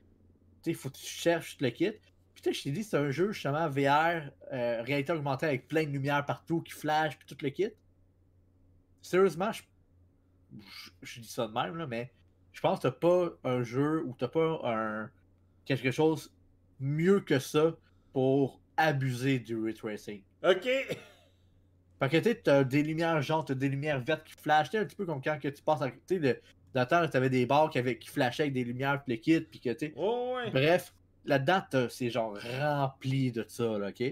sais, il faut que tu cherches le kit. Puis tu sais, je t'ai dit, c'est un jeu justement VR, euh, réalité augmentée avec plein de lumière partout qui flash, puis tout le kit. Sérieusement, je, je, je dis ça de même, là, mais je pense que t'as pas un jeu ou t'as pas un quelque chose mieux que ça pour abuser du ray tracing. OK. Fait que tu as des lumières jaunes, t'as des lumières vertes qui flashent, tu sais, un petit peu comme quand que tu passes à. Sais, le- dans t'avais des barres qui, avaient, qui flashaient avec des lumières puis le kit, puis que tu. Oh, ouais. Bref, là-dedans, t'as- c'est genre rempli de ça, là, ok?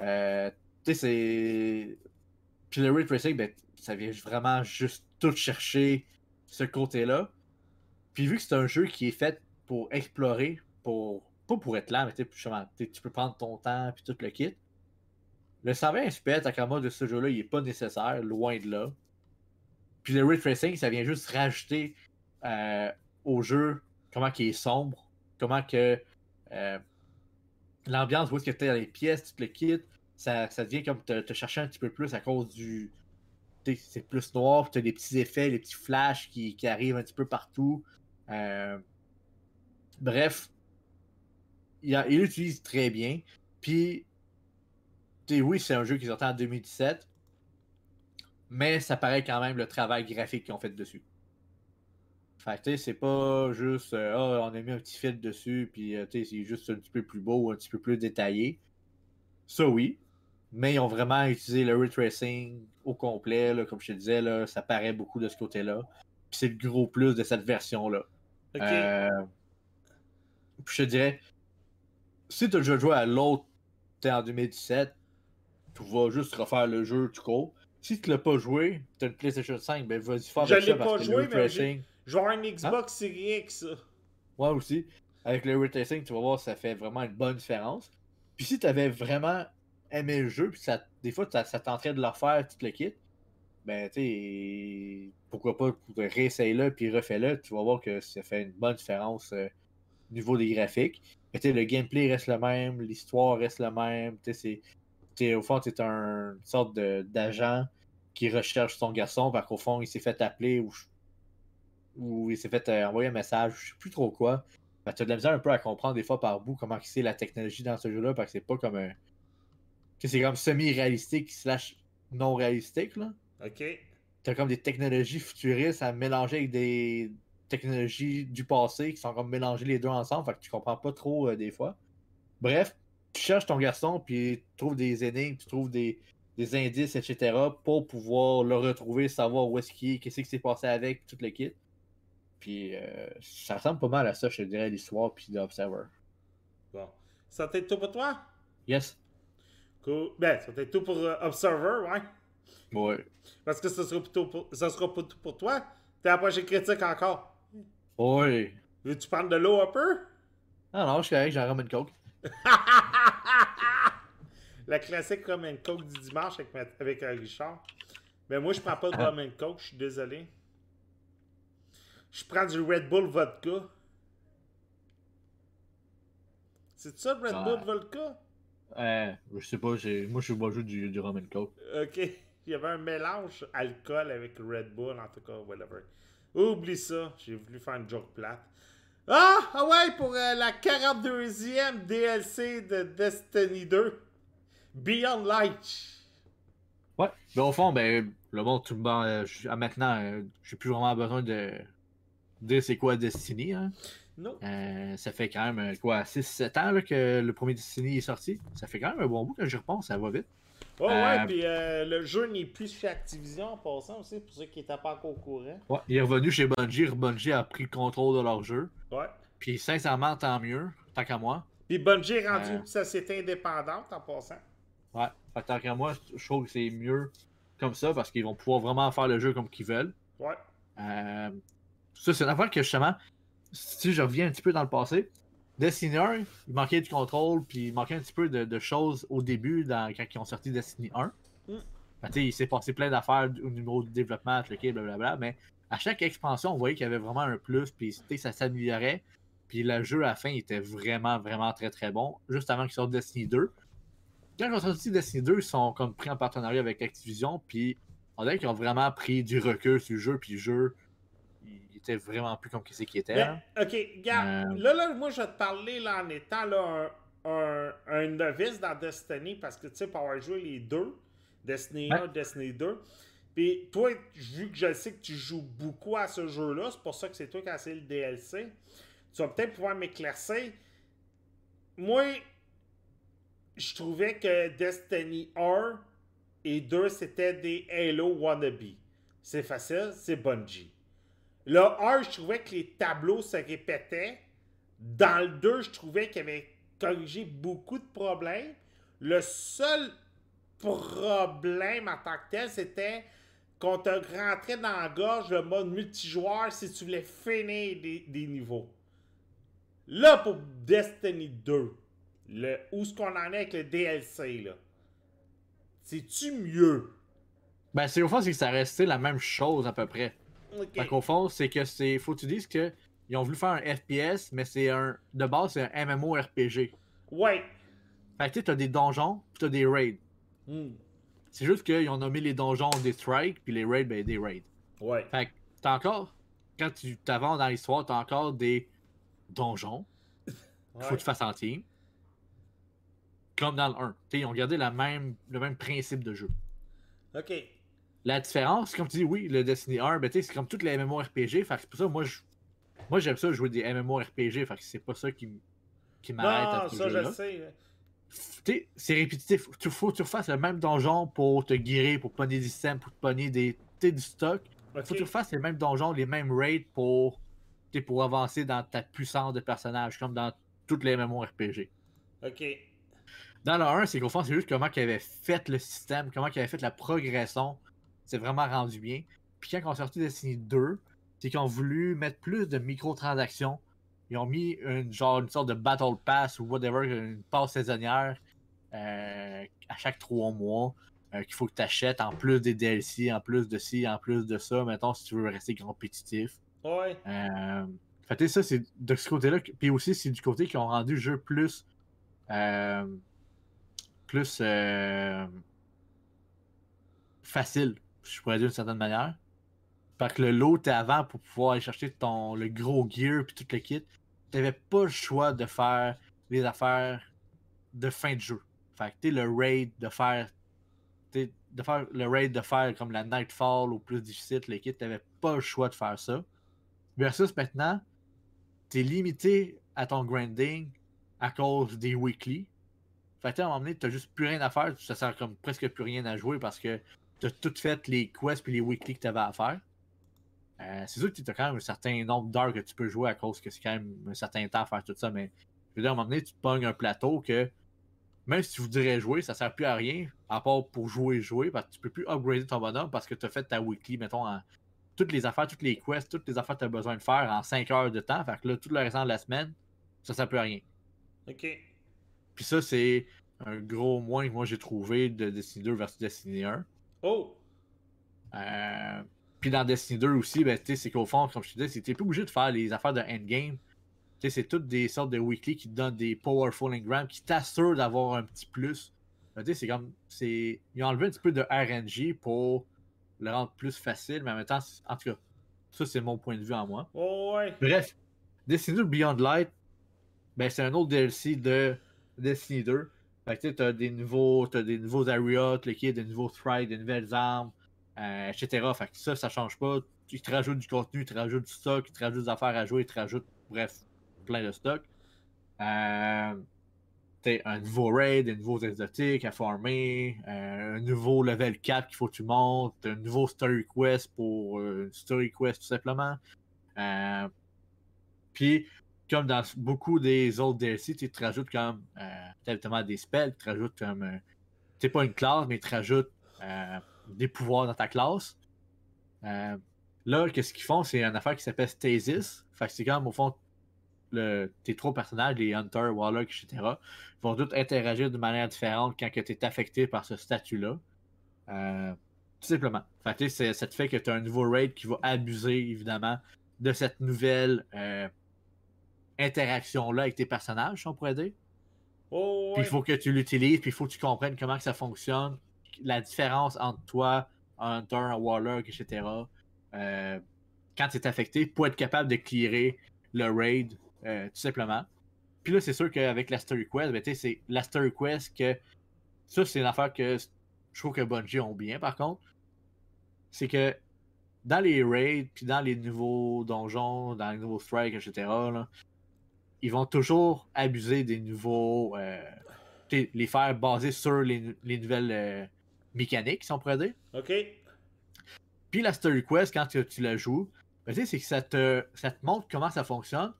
Euh, tu sais, c'est. Puis le Ray Tracing, ben, ça vient vraiment juste tout chercher ce côté-là. Puis vu que c'est un jeu qui est fait pour explorer, pour. Pas pour être lent, mais tu peux prendre ton temps, puis tout le kit. Le 120 FPS de ce jeu-là, il est pas nécessaire, loin de là. Puis le Ray Tracing, ça vient juste rajouter euh, au jeu comment il est sombre, comment que euh, l'ambiance, où est-ce que tu es dans les pièces, tu te le quittes, ça, ça devient comme te chercher un petit peu plus à cause du. C'est plus noir, tu as des petits effets, les petits flashs qui, arrivent un petit peu partout. Euh, bref, il, l'utilise très bien. Puis, oui, c'est un jeu qui est sorti en 2017, mais ça paraît quand même le travail graphique qu'ils ont fait dessus. Fait que, c'est pas juste, ah, on a mis un petit fil dessus, puis, euh, c'est juste un petit peu plus beau, un petit peu plus détaillé. Ça, oui. Mais ils ont vraiment utilisé le ray tracing au complet, là, comme je te disais, là, ça paraît beaucoup de ce côté-là. Puis c'est le gros plus de cette version-là. Ok. Euh, puis je te dirais, si tu as déjà joué à l'autre, en 2017, tu vas juste refaire le jeu tout court. Si tu l'as pas joué, tu as une PlayStation 5, ben vas-y faire Je l'ai parce pas que joué, le mais Je vais avoir une Xbox Series X, moi aussi, avec le ray tracing, tu vas voir, ça fait vraiment une bonne différence. Puis si tu avais vraiment aimé le jeu, puis des fois, ça, ça tenterait de le refaire, tu te le quittes, ben, tu sais, pourquoi pas réessayer-le, puis refais-le, tu vas voir que ça fait une bonne différence euh, au niveau des graphiques. Mais tu sais, le gameplay reste le même, l'histoire reste le même, tu sais, c'est- au fond, tu es un, une sorte d'agent qui recherche son garçon, parce qu'au fond, il s'est fait appeler ou, ou il s'est fait euh, envoyer un message, je sais plus trop quoi. Ben, tu as de la misère un peu à comprendre des fois par bout comment c'est la technologie dans ce jeu-là, parce que c'est pas comme un. Que c'est comme semi-réalistique slash non réalistique, là. Ok. T'as comme des technologies futuristes à mélanger avec des technologies du passé qui sont comme mélangées les deux ensemble, fait que tu comprends pas trop euh, des fois. Bref, tu cherches ton garçon, puis tu trouves des énigmes, tu trouves des, des indices, etc., pour pouvoir le retrouver, savoir où est-ce qu'il est, qu'est-ce qui s'est passé avec, tout le kit. Puis euh, ça ressemble pas mal à ça, je te dirais, l'histoire, puis l'Observer. Bon. Ça t'est tout pour toi? Yes. Cool. Ben, ça t'est tout pour euh, Observer, ouais. Ouais. Parce que ça sera, plutôt pour... ça sera pas tout pour toi. T'es à la prochaine critique encore. Ouais. Veux-tu prendre de l'eau un peu? Ah non, je suis correct, j'en ramène une coke. *laughs* La classique rum and coke du dimanche avec, ma- avec Richard. Mais moi, je prends pas de rum and coke, je suis désolé. Je prends du Red Bull vodka. C'est ça, le Red Ouais. Bull vodka? Euh, je sais pas, j'ai... moi je suis joué du, du rum and coke. Ok. Il y avait un mélange alcool avec Red Bull, en tout cas, whatever. Oublie ça, j'ai voulu faire une joke plate. Ah, ah ouais, pour euh, la 42e DLC de Destiny 2. Beyond Light. Ouais. Mais au fond, ben, le monde, tout le monde, euh, maintenant, euh, j'ai plus vraiment besoin de dire c'est quoi Destiny. Hein. Non. Euh, ça fait quand même, euh, quoi, 6-7 ans là, que le premier Destiny est sorti. Ça fait quand même un bon bout que j'y repense, ça va vite. Ouais, ouais, Euh, puis euh, le jeu n'est plus chez Activision en passant aussi, pour ceux qui n'étaient pas encore au courant. Ouais. Il est revenu chez Bungie, Bungie a pris le contrôle de leur jeu. Ouais. Puis sincèrement, tant mieux, tant qu'à moi. Puis Bungie est rendu Euh. société indépendante en passant. Ouais. Fait tant qu'à moi, je trouve que c'est mieux comme ça parce qu'ils vont pouvoir vraiment faire le jeu comme qu'ils veulent. Ouais. Ça, c'est une affaire que justement, si je reviens un petit peu dans le passé, Destiny 1, il manquait du contrôle, puis il manquait un petit peu de, de choses au début dans, quand ils ont sorti Destiny 1. Mm. Sais, il s'est passé plein d'affaires au niveau du développement, blablabla, mais à chaque expansion, on voyait qu'il y avait vraiment un plus, puis ça s'améliorait. Puis le jeu à la fin était vraiment, vraiment très très bon, juste avant qu'il sorte Destiny 2. Quand ils ont sorti Destiny 2, ils sont comme pris en partenariat avec Activision, puis on dirait qu'ils ont vraiment pris du recul sur le jeu, puis le jeu, il était vraiment plus comme ce qu'il était. hein. Ok, regarde, Euh. là, là, moi, je vais te parler là, en étant là, un, un, un novice dans Destiny, parce que tu sais, pour avoir joué les deux, Destiny 1, Ouais. Destiny 2, puis toi, vu que je sais que tu joues beaucoup à ce jeu-là, c'est pour ça que c'est toi qui as essayé le DLC, tu vas peut-être pouvoir m'éclaircir. Moi, je trouvais que Destiny 1 et deux, c'était des Halo wannabe. C'est facile, c'est Bungie. Le 1, je trouvais que les tableaux se répétaient. Dans le 2, je trouvais qu'il avait corrigé beaucoup de problèmes. Le seul problème en tant que tel, c'était qu'on te rentrait dans la gorge le mode multijoueur si tu voulais finir des, niveaux. Là, pour Destiny 2, le, où est-ce qu'on en est avec le DLC, là? C'est-tu mieux? Ben, c'est au fond, c'est que ça restait la même chose à peu près. Okay. Fait qu'au fond, c'est que c'est. Faut que tu dises que ils ont voulu faire un FPS, mais c'est un. De base, c'est un MMORPG. Ouais. Fait que tu as des donjons, pis t'as des raids. Hmm. C'est juste qu'ils ont nommé les donjons des strikes, puis les raids, ben des raids. Ouais. Fait que t'as encore. Quand tu t'avances dans l'histoire, t'as encore des donjons. Ouais. Faut que tu fasses en team. Comme dans le 1. T'sais, ils ont gardé la même, le même principe de jeu. Ok. La différence, comme tu dis, oui, le Destiny 1, ben, c'est comme toutes les MMORPG. Fait c'est pour ça, moi, je... moi j'aime ça jouer des MMORPG. Fait que c'est pas ça qui, qui m'arrête à ce ça, je sais. C'est répétitif. Il faut que tu refasses le même donjon pour te guérir, pour pogner des systèmes, pour te pogner des, du stock. Il faut que tu refasses les mêmes donjons, les mêmes raids pour, pour avancer dans ta puissance de personnage, comme dans toutes les MMORPG. Ok. Dans le 1, c'est qu'au fond, c'est juste comment ils avaient fait le système, comment ils avaient fait la progression c'est vraiment rendu bien. Puis quand ils ont sorti Destiny 2, c'est qu'ils ont voulu mettre plus de microtransactions. Ils ont mis une, genre, une sorte de Battle Pass ou whatever, une passe saisonnière euh, à chaque trois mois euh, qu'il faut que tu achètes en plus des DLC, en plus de ci, en plus de ça, mettons, si tu veux rester compétitif. Ouais. Euh, fait ça, c'est de ce côté-là. Puis aussi, c'est du côté qui ont rendu le jeu plus. Euh, plus. facile je pourrais dire d'une certaine manière. Parce que le lot était avant pour pouvoir aller chercher ton, le gros gear puis tout le kit. T'avais pas le choix de faire les affaires de fin de jeu. Fait que le raid de faire. De faire le raid de faire comme la Nightfall ou plus difficile, le kit, t'avais pas le choix de faire ça. Versus maintenant, t'es limité à ton grinding à cause des weekly. Fait que à un moment donné, t'as juste plus rien à faire, ça sert comme presque plus rien à jouer parce que tu as tout fait les quests et les weekly que tu avais à faire. Euh, c'est sûr que tu as quand même un certain nombre d'heures que tu peux jouer à cause que c'est quand même un certain temps à faire tout ça, mais je veux dire, à un moment donné, tu te pognes un plateau que même si tu voudrais jouer, ça sert plus à rien, à part pour jouer jouer, parce que tu peux plus upgrader ton bonhomme parce que tu as fait ta weekly, mettons, en toutes les affaires, toutes les quests, toutes les affaires que tu as besoin de faire en 5 heures de temps. Fait que là, tout le restant de la semaine, ça sert plus à rien. OK. Puis ça, c'est un gros moins que moi j'ai trouvé de Destiny 2 versus Destiny 1. Oh! Euh, puis dans Destiny 2 aussi, ben, c'est qu'au fond, comme je te disais, t'es plus obligé de faire les affaires de endgame. C'est toutes des sortes de weekly qui te donnent des powerful engrams, qui t'assurent d'avoir un petit plus. Ben, c'est comme. Ils ont enlevé un petit peu de RNG pour le rendre plus facile, mais en même temps, en tout cas, ça c'est mon point de vue en moi. Oh, ouais. Bref, Destiny 2 Beyond Light, ben, c'est un autre DLC de Destiny 2. Fait que tu as des nouveaux, as des nouveaux le des nouveaux Strike, des nouvelles armes, euh, etc. Fait que ça, ça change pas. Ils te rajoutent du contenu, ils te rajoutent du stock, ils te rajoutent des affaires à jouer, ils te rajoutent, bref, plein de stock. Euh, un nouveau raid, des nouveaux exotiques à farmer, euh, un nouveau level 4 qu'il faut que tu montes, un nouveau story quest pour euh, story quest tout simplement. Puis comme dans beaucoup des autres DLC, tu te rajoutes comme euh, des spells, tu te rajoutes comme. Euh, c'est pas une classe, mais tu rajoutes euh, des pouvoirs dans ta classe. Euh, là, qu'est-ce qu'ils font? C'est une affaire qui s'appelle Stasis. Fait que c'est comme au fond le, tes trois personnages, les Hunter, Warlock, etc., vont tous interagir de manière différente quand tu es affecté par ce statut-là. tout simplement. Fait que ça te fait que tu as un nouveau raid qui va abuser, évidemment, de cette nouvelle interaction-là avec tes personnages, on pourrait dire. Oh, puis il faut que tu l'utilises, puis il faut que tu comprennes comment que ça fonctionne, la différence entre toi, un Hunter, un Warlock, etc. Euh, quand tu es affecté, pour être capable de clearer le raid, euh, tout simplement. Puis là, c'est sûr qu'avec la Story Quest, ben, c'est la Story Quest que. Ça, c'est une affaire que je trouve que Bungie ont bien, par contre. C'est que dans les raids, puis dans les nouveaux donjons, dans les nouveaux strikes, etc., là, ils vont toujours abuser des nouveaux. Euh, les faire baser sur les, nouvelles, euh, mécanique, si on pourrait dire. OK. Puis la Story Quest, quand tu, tu la joues, ben, tu c'est que ça te, ça te montre comment ça fonctionne,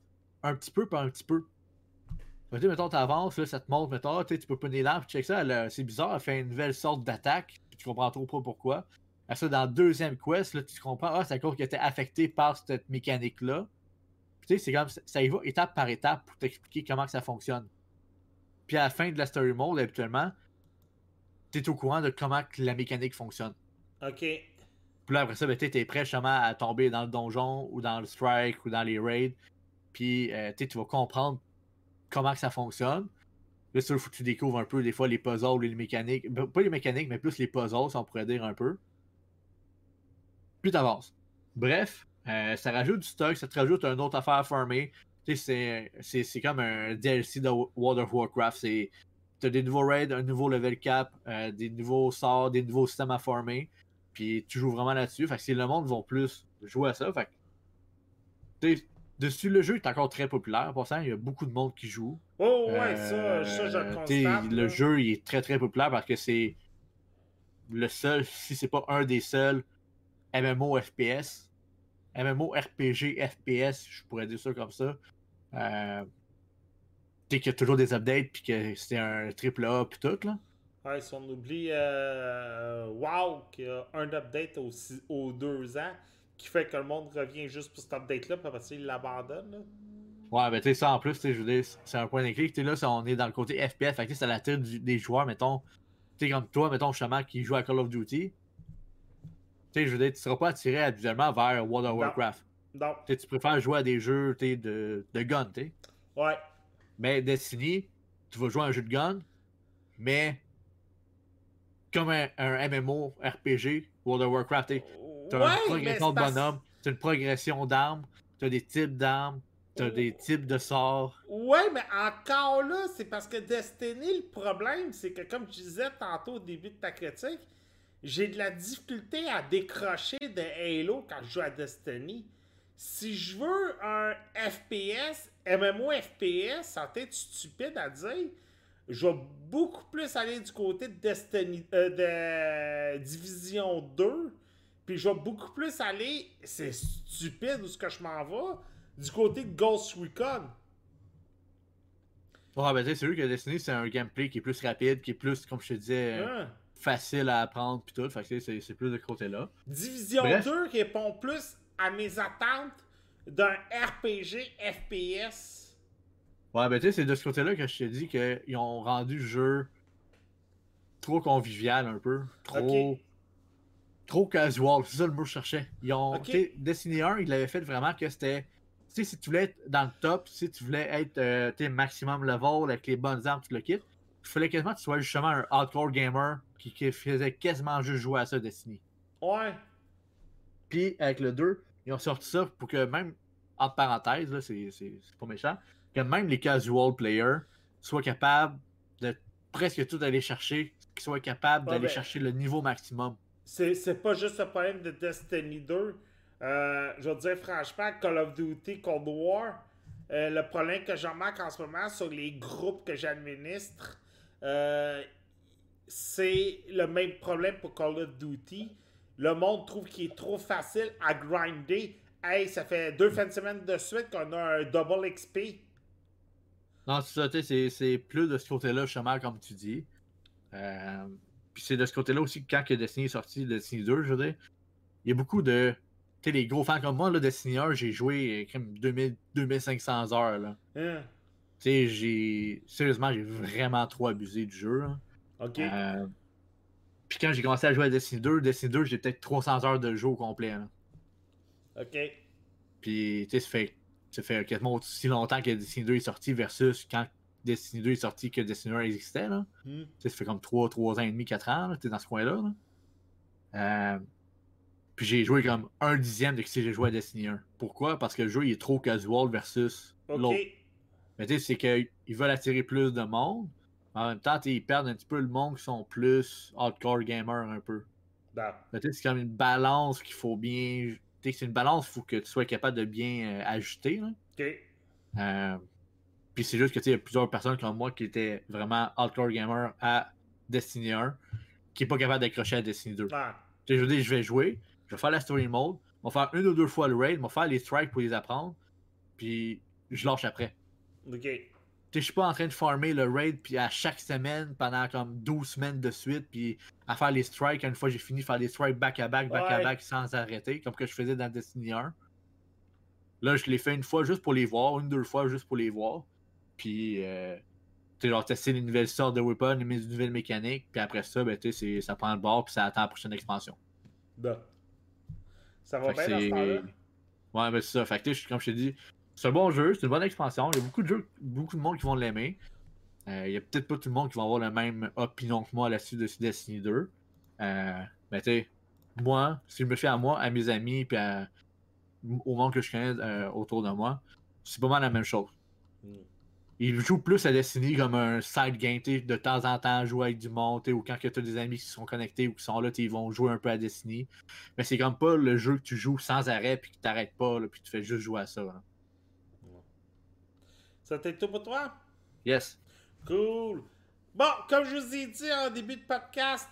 un petit peu par un petit peu. Ben, tu mettons, t'avances, là, ça te montre, mettons, tu tu peux pas l'arme, puis check ça, euh, c'est bizarre, elle fait une nouvelle sorte d'attaque, tu comprends trop pas pourquoi. Après ça, dans le deuxième quest, là, tu comprends, ah, c'est à cause qu'elle était affectée par cette mécanique-là. Tu sais, c'est comme, ça y va étape par étape pour t'expliquer comment que ça fonctionne. Puis à la fin de la story mode, habituellement, tu es au courant de comment que la mécanique fonctionne. OK. Puis là, après ça, ben, tu es prêt justement à tomber dans le donjon ou dans le strike ou dans les raids. Puis euh, tu vas comprendre comment que ça fonctionne. Là, il faut que tu découvres un peu des fois les puzzles et les mécaniques. Ben, pas les mécaniques, mais plus les puzzles, si on pourrait dire un peu. Puis t'avances. Bref, euh, ça rajoute du stock, ça te rajoute une autre affaire à farmer. C'est comme un DLC de World of Warcraft. Tu as des nouveaux raids, un nouveau level cap, euh, des nouveaux sorts, des nouveaux systèmes à farmer. Puis tu joues vraiment là-dessus. Fait que si le monde va plus jouer à ça, fait que, dessus le jeu est encore très populaire. Pour ça, il y a beaucoup de monde qui joue. Oh ouais, ça, ça je le constate. Le jeu il est très très populaire parce que c'est le seul, si c'est pas un des seuls MMO FPS, MMO RPG FPS, je pourrais dire ça comme ça. Euh, tu qu'il y a toujours des updates puis que c'est un triple A puis tout là. Ouais, si on oublie euh, WoW qui a un update aux, deux ans qui fait que le monde revient juste pour cet update-là, puis après il l'abandonne. Ouais, ben tu sais, ça en plus, je veux dire, c'est un point d'écrit. Tu là, on est dans le côté FPS, fait que ça l'attire des joueurs, mettons. Tu sais, comme toi, mettons, justement, qui joue à Call of Duty. Tu sais, je veux dire, tu seras pas attiré habituellement vers World of Warcraft. Non. Tu préfères jouer à des jeux de, de gun, tu sais. Ouais. Mais Destiny, tu vas jouer à un jeu de gun, mais comme un, MMO RPG, World of Warcraft, tu as une progression de bonhomme, tu as une progression d'armes, tu as des types d'armes, tu as des types de sorts. Ouais, mais encore là, c'est parce que Destiny, le problème, c'est que comme je disais tantôt au début de ta critique, j'ai de la difficulté à décrocher de Halo quand je joue à Destiny. Si je veux un FPS, MMO FPS, ça peut être stupide à dire, je vais beaucoup plus aller du côté de Destiny, euh, de Division 2, puis je vais beaucoup plus aller, c'est stupide où ce que je m'en vais, du côté de Ghost Recon. Ouais, ben c'est sûr que Destiny, c'est un gameplay qui est plus rapide, qui est plus, comme je te disais, hein? Facile à apprendre, puis tout. Fait que c'est plus de côté-là. Division 2 répond plus à mes attentes d'un RPG FPS. Ouais, ben tu sais, c'est de ce côté-là que je te dis qu'ils ont rendu le jeu trop convivial un peu. Trop. Trop casual. C'est ça le mot que je cherchais. Ils ont. Destiny 1, ils l'avaient fait vraiment que c'était. Tu sais, si tu voulais être dans le top, si tu voulais être euh, maximum level avec les bonnes armes, tu le quittes. Il fallait quasiment que tu sois justement un hardcore gamer qui, qui faisait quasiment juste jouer à ça, Destiny. Ouais. Puis avec le 2, ils ont sorti ça pour que même, entre parenthèses, là, c'est, pas méchant, que même les casual players soient capables de presque tout aller chercher, qu'ils soient capables d'aller ben, chercher le niveau maximum. C'est, pas juste le problème de Destiny 2. Euh, je veux dire, franchement, Call of Duty Cold War, euh, le problème que j'en remarque en ce moment sur les groupes que j'administre, euh, c'est le même problème pour Call of Duty le monde trouve qu'il est trop facile à grinder. Hey, ça fait deux fins de semaine de suite qu'on a un double XP. Non, c'est ça, c'est plus de ce côté-là, justement, comme tu dis. Euh, puis c'est de ce côté-là aussi que quand que Destiny est sorti, Destiny 2, je veux dire, il y a beaucoup de. Tu sais, les gros fans comme moi, là, Destiny 1, j'ai joué comme 2000, 2500 heures. Là. Hein? Tu sais, j'ai. Sérieusement, j'ai vraiment trop abusé du jeu. Ok. Euh, puis quand j'ai commencé à jouer à Destiny 2, Destiny 2, j'ai peut-être 300 heures de jeu au complet. OK. Puis, tu sais, ça fait, ça fait quasiment aussi longtemps que Destiny 2 est sorti versus quand Destiny 2 est sorti que Destiny 1 existait. Là. Hmm. Ça fait comme 3, 3 ans et demi, 4 ans, tu dans ce coin-là. Euh, puis j'ai joué comme un dixième de ce que j'ai joué à Destiny 1. Pourquoi? Parce que le jeu il est trop casual versus l'autre. Mais tu sais, c'est qu'ils veulent attirer plus de monde. En même temps, ils perdent un petit peu le monde qui sont plus hardcore gamers un peu. C'est comme une balance qu'il faut bien. C'est une balance, il faut que tu sois capable de bien euh, ajuster. Euh, puis c'est juste que il y a plusieurs personnes comme moi qui étaient vraiment hardcore gamers à Destiny 1. qui est pas capable d'accrocher à Destiny 2. Ouais. Tu sais, je veux dire, je vais jouer, je vais faire la story mode, on va faire une ou deux fois le raid, on va faire les strikes pour les apprendre, puis je lâche après. Ok. Je suis pas en train de farmer le raid puis à chaque semaine pendant comme 12 semaines de suite puis à faire les strikes une fois j'ai fini faire les strikes back à back back à Ouais. back sans arrêter comme que je faisais dans Destiny 1. Là, je l'ai fait une fois juste pour les voir, une deux fois juste pour les voir. Puis euh, tu genre tester les nouvelles sortes de weapons, les nouvelles mécaniques, puis après ça ben tu ça prend le bord puis ça attend la prochaine expansion. Bon. Ça va Fait bien dans ce temps-là? Ouais, ben c'est ça. Fait que, comme je t'ai dit, c'est un bon jeu, c'est une bonne expansion. Il y a beaucoup de jeux, beaucoup de monde qui vont l'aimer. Euh, il y a peut-être pas tout le monde qui va avoir le même opinion que moi là-dessus de Destiny 2. Euh, mais tu sais, moi, si je me fie à moi, à mes amis, puis à- au monde que je connais euh, autour de moi, c'est pas mal la même chose. Hmm. Ils jouent plus à Destiny comme un side game, tu sais, de temps en temps, jouer avec du monde, ou quand tu as des amis qui sont connectés ou qui sont là, ils vont jouer un peu à Destiny. Mais c'est comme pas le jeu que tu joues sans arrêt, puis que t'arrêtes pas, là, puis tu fais juste jouer à ça. là. Ça t'est tout pour toi? Yes. Cool. Bon, comme je vous ai dit en début de podcast,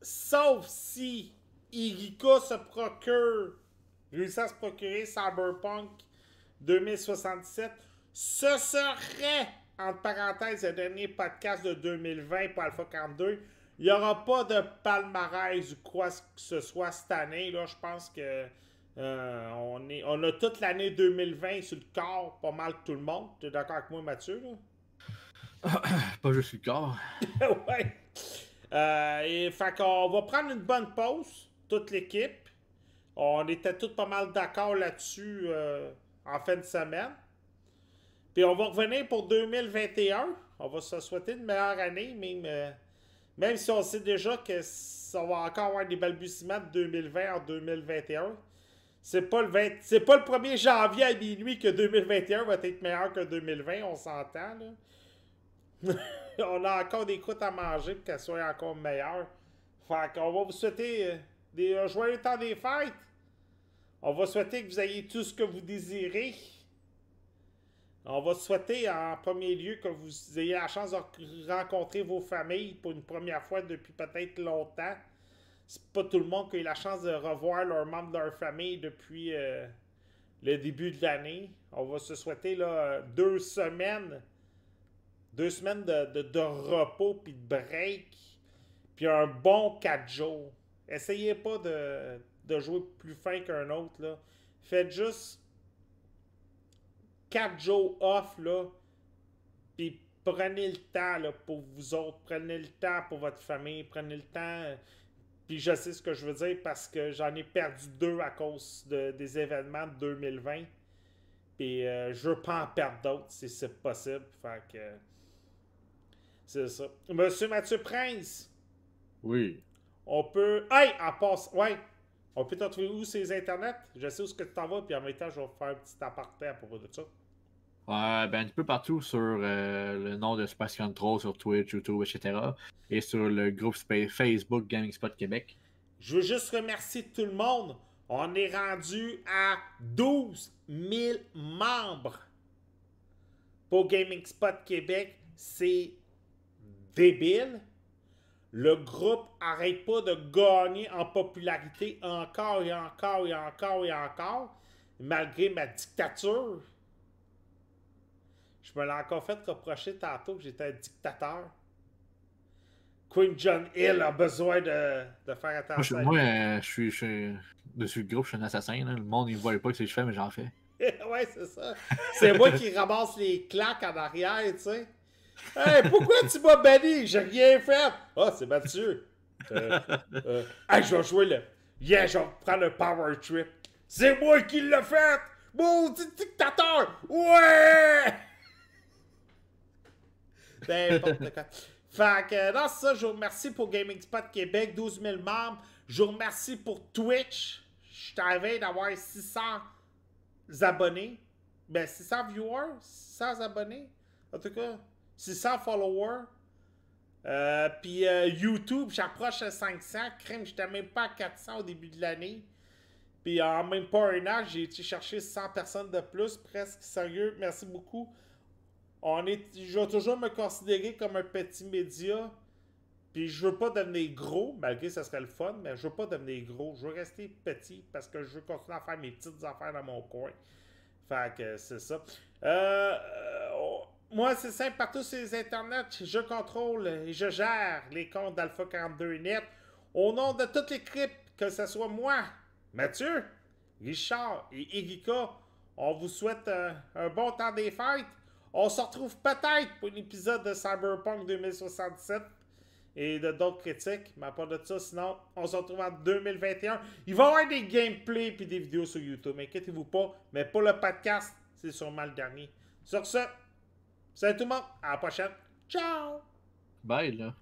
sauf si Irika se procure, réussit à se procurer Cyberpunk 2077, ce serait, entre parenthèses, le dernier podcast de 2020 pour Alpha 42. Il n'y aura pas de palmarès ou quoi que ce soit cette année. Là, je pense que euh, on, est, on a toute l'année 2020 sur le corps, pas mal tout le monde. Tu es d'accord avec moi, Mathieu? Là? *coughs* Pas juste le corps. *laughs* ouais. Euh, et fait qu'on va prendre une bonne pause, toute l'équipe. On était tous pas mal d'accord là-dessus euh, en fin de semaine. Puis on va revenir pour 2021. On va se souhaiter une meilleure année, même, euh, même si on sait déjà que ça va encore avoir des balbutiements de 2020 en 2021. C'est pas, le 20 c'est pas le 1er janvier à minuit que 2021 va être meilleur que 2020, on s'entend. là. *laughs* on a encore des croûtes à manger pour qu'elles soient encore meilleures. Fait qu'on va vous souhaiter euh, des euh, joyeux temps des fêtes. On va souhaiter que vous ayez tout ce que vous désirez. On va souhaiter en premier lieu que vous ayez la chance de rencontrer vos familles pour une première fois depuis peut-être longtemps. C'est pas tout le monde qui a eu la chance de revoir leurs membres de leur famille depuis euh, le début de l'année. On va se souhaiter là, deux semaines deux semaines de, de, repos puis de break, puis un bon 4 jours. Essayez pas de, de jouer plus fin qu'un autre. Là. Faites juste 4 jours off, là, puis prenez le temps là, pour vous autres. Prenez le temps pour votre famille. Prenez le temps. Puis je sais ce que je veux dire parce que j'en ai perdu deux à cause de- des événements de 2020. Puis euh, je veux pas en perdre d'autres si c'est possible. Fait que. C'est ça. Monsieur Mathieu Prince, Oui. on peut. Hey, en passe. Ouais. On peut t'en trouver où ces internets? Je sais où ce que tu t'en vas, puis en même temps, je vais faire un petit aparté à propos de ça. Ouais, ben un petit peu partout sur euh, le nom de Space Control, sur Twitch, YouTube, etc. Et sur le groupe Facebook Gaming Spot Québec. Je veux juste remercier tout le monde. On est rendu à 12 000 membres pour Gaming Spot Québec. C'est débile. Le groupe arrête pas de gagner en popularité encore et encore et encore et encore, malgré ma dictature. Je me l'ai encore fait reprocher tantôt que j'étais un dictateur. Queen John Hill a besoin de, de faire Moi, je, attention. moi, euh, je suis, je suis- dessus le groupe, je suis un assassin. là. Le monde, il ne voit pas que c'est je fais, mais j'en fais. *laughs* ouais, c'est ça. C'est moi qui ramasse les claques en arrière, tu sais. Hey, pourquoi tu m'as banni? J'ai rien fait. Ah, c'est Mathieu. Euh, euh, hey, je vais jouer le. Yeah, je vais prendre le power trip. C'est moi qui l'ai fait! Maudit dictateur! Ouais! N'importe quoi. Fait que, non, c'est ça, je vous remercie pour Gaming Spot Québec, 12 000 membres. Je vous remercie pour Twitch. Je arrivé d'avoir 600 abonnés. Ben, 600 viewers, 600 abonnés? En tout cas, 600 followers. Euh, Puis euh, YouTube, j'approche à 500. Crème, j'étais même pas à 400 au début de l'année. Puis en même pas un an, j'ai été chercher 100 personnes de plus, presque. Sérieux, merci beaucoup. On est, je vais toujours me considérer comme un petit média. Puis je veux pas devenir gros, malgré que ça serait le fun, mais je veux pas devenir gros. Je veux rester petit parce que je veux continuer à faire mes petites affaires dans mon coin. Fait que c'est ça. Euh, euh, moi, c'est simple, partout sur les internets, je contrôle et je gère les comptes d'Alpha 42 Net au nom de toutes les que ce soit moi, Mathieu, Richard et Erika. On vous souhaite euh, un bon temps des fêtes. On se retrouve peut-être pour un épisode de Cyberpunk 2077 et de d'autres critiques. Mais à part de ça, sinon, on se retrouve en 2021. Il va y avoir des gameplays et des vidéos sur YouTube. Inquiétez-vous pas. Mais pour le podcast, c'est sûrement le dernier. Sur ce, salut tout le monde. À la prochaine. Ciao! Bye, là.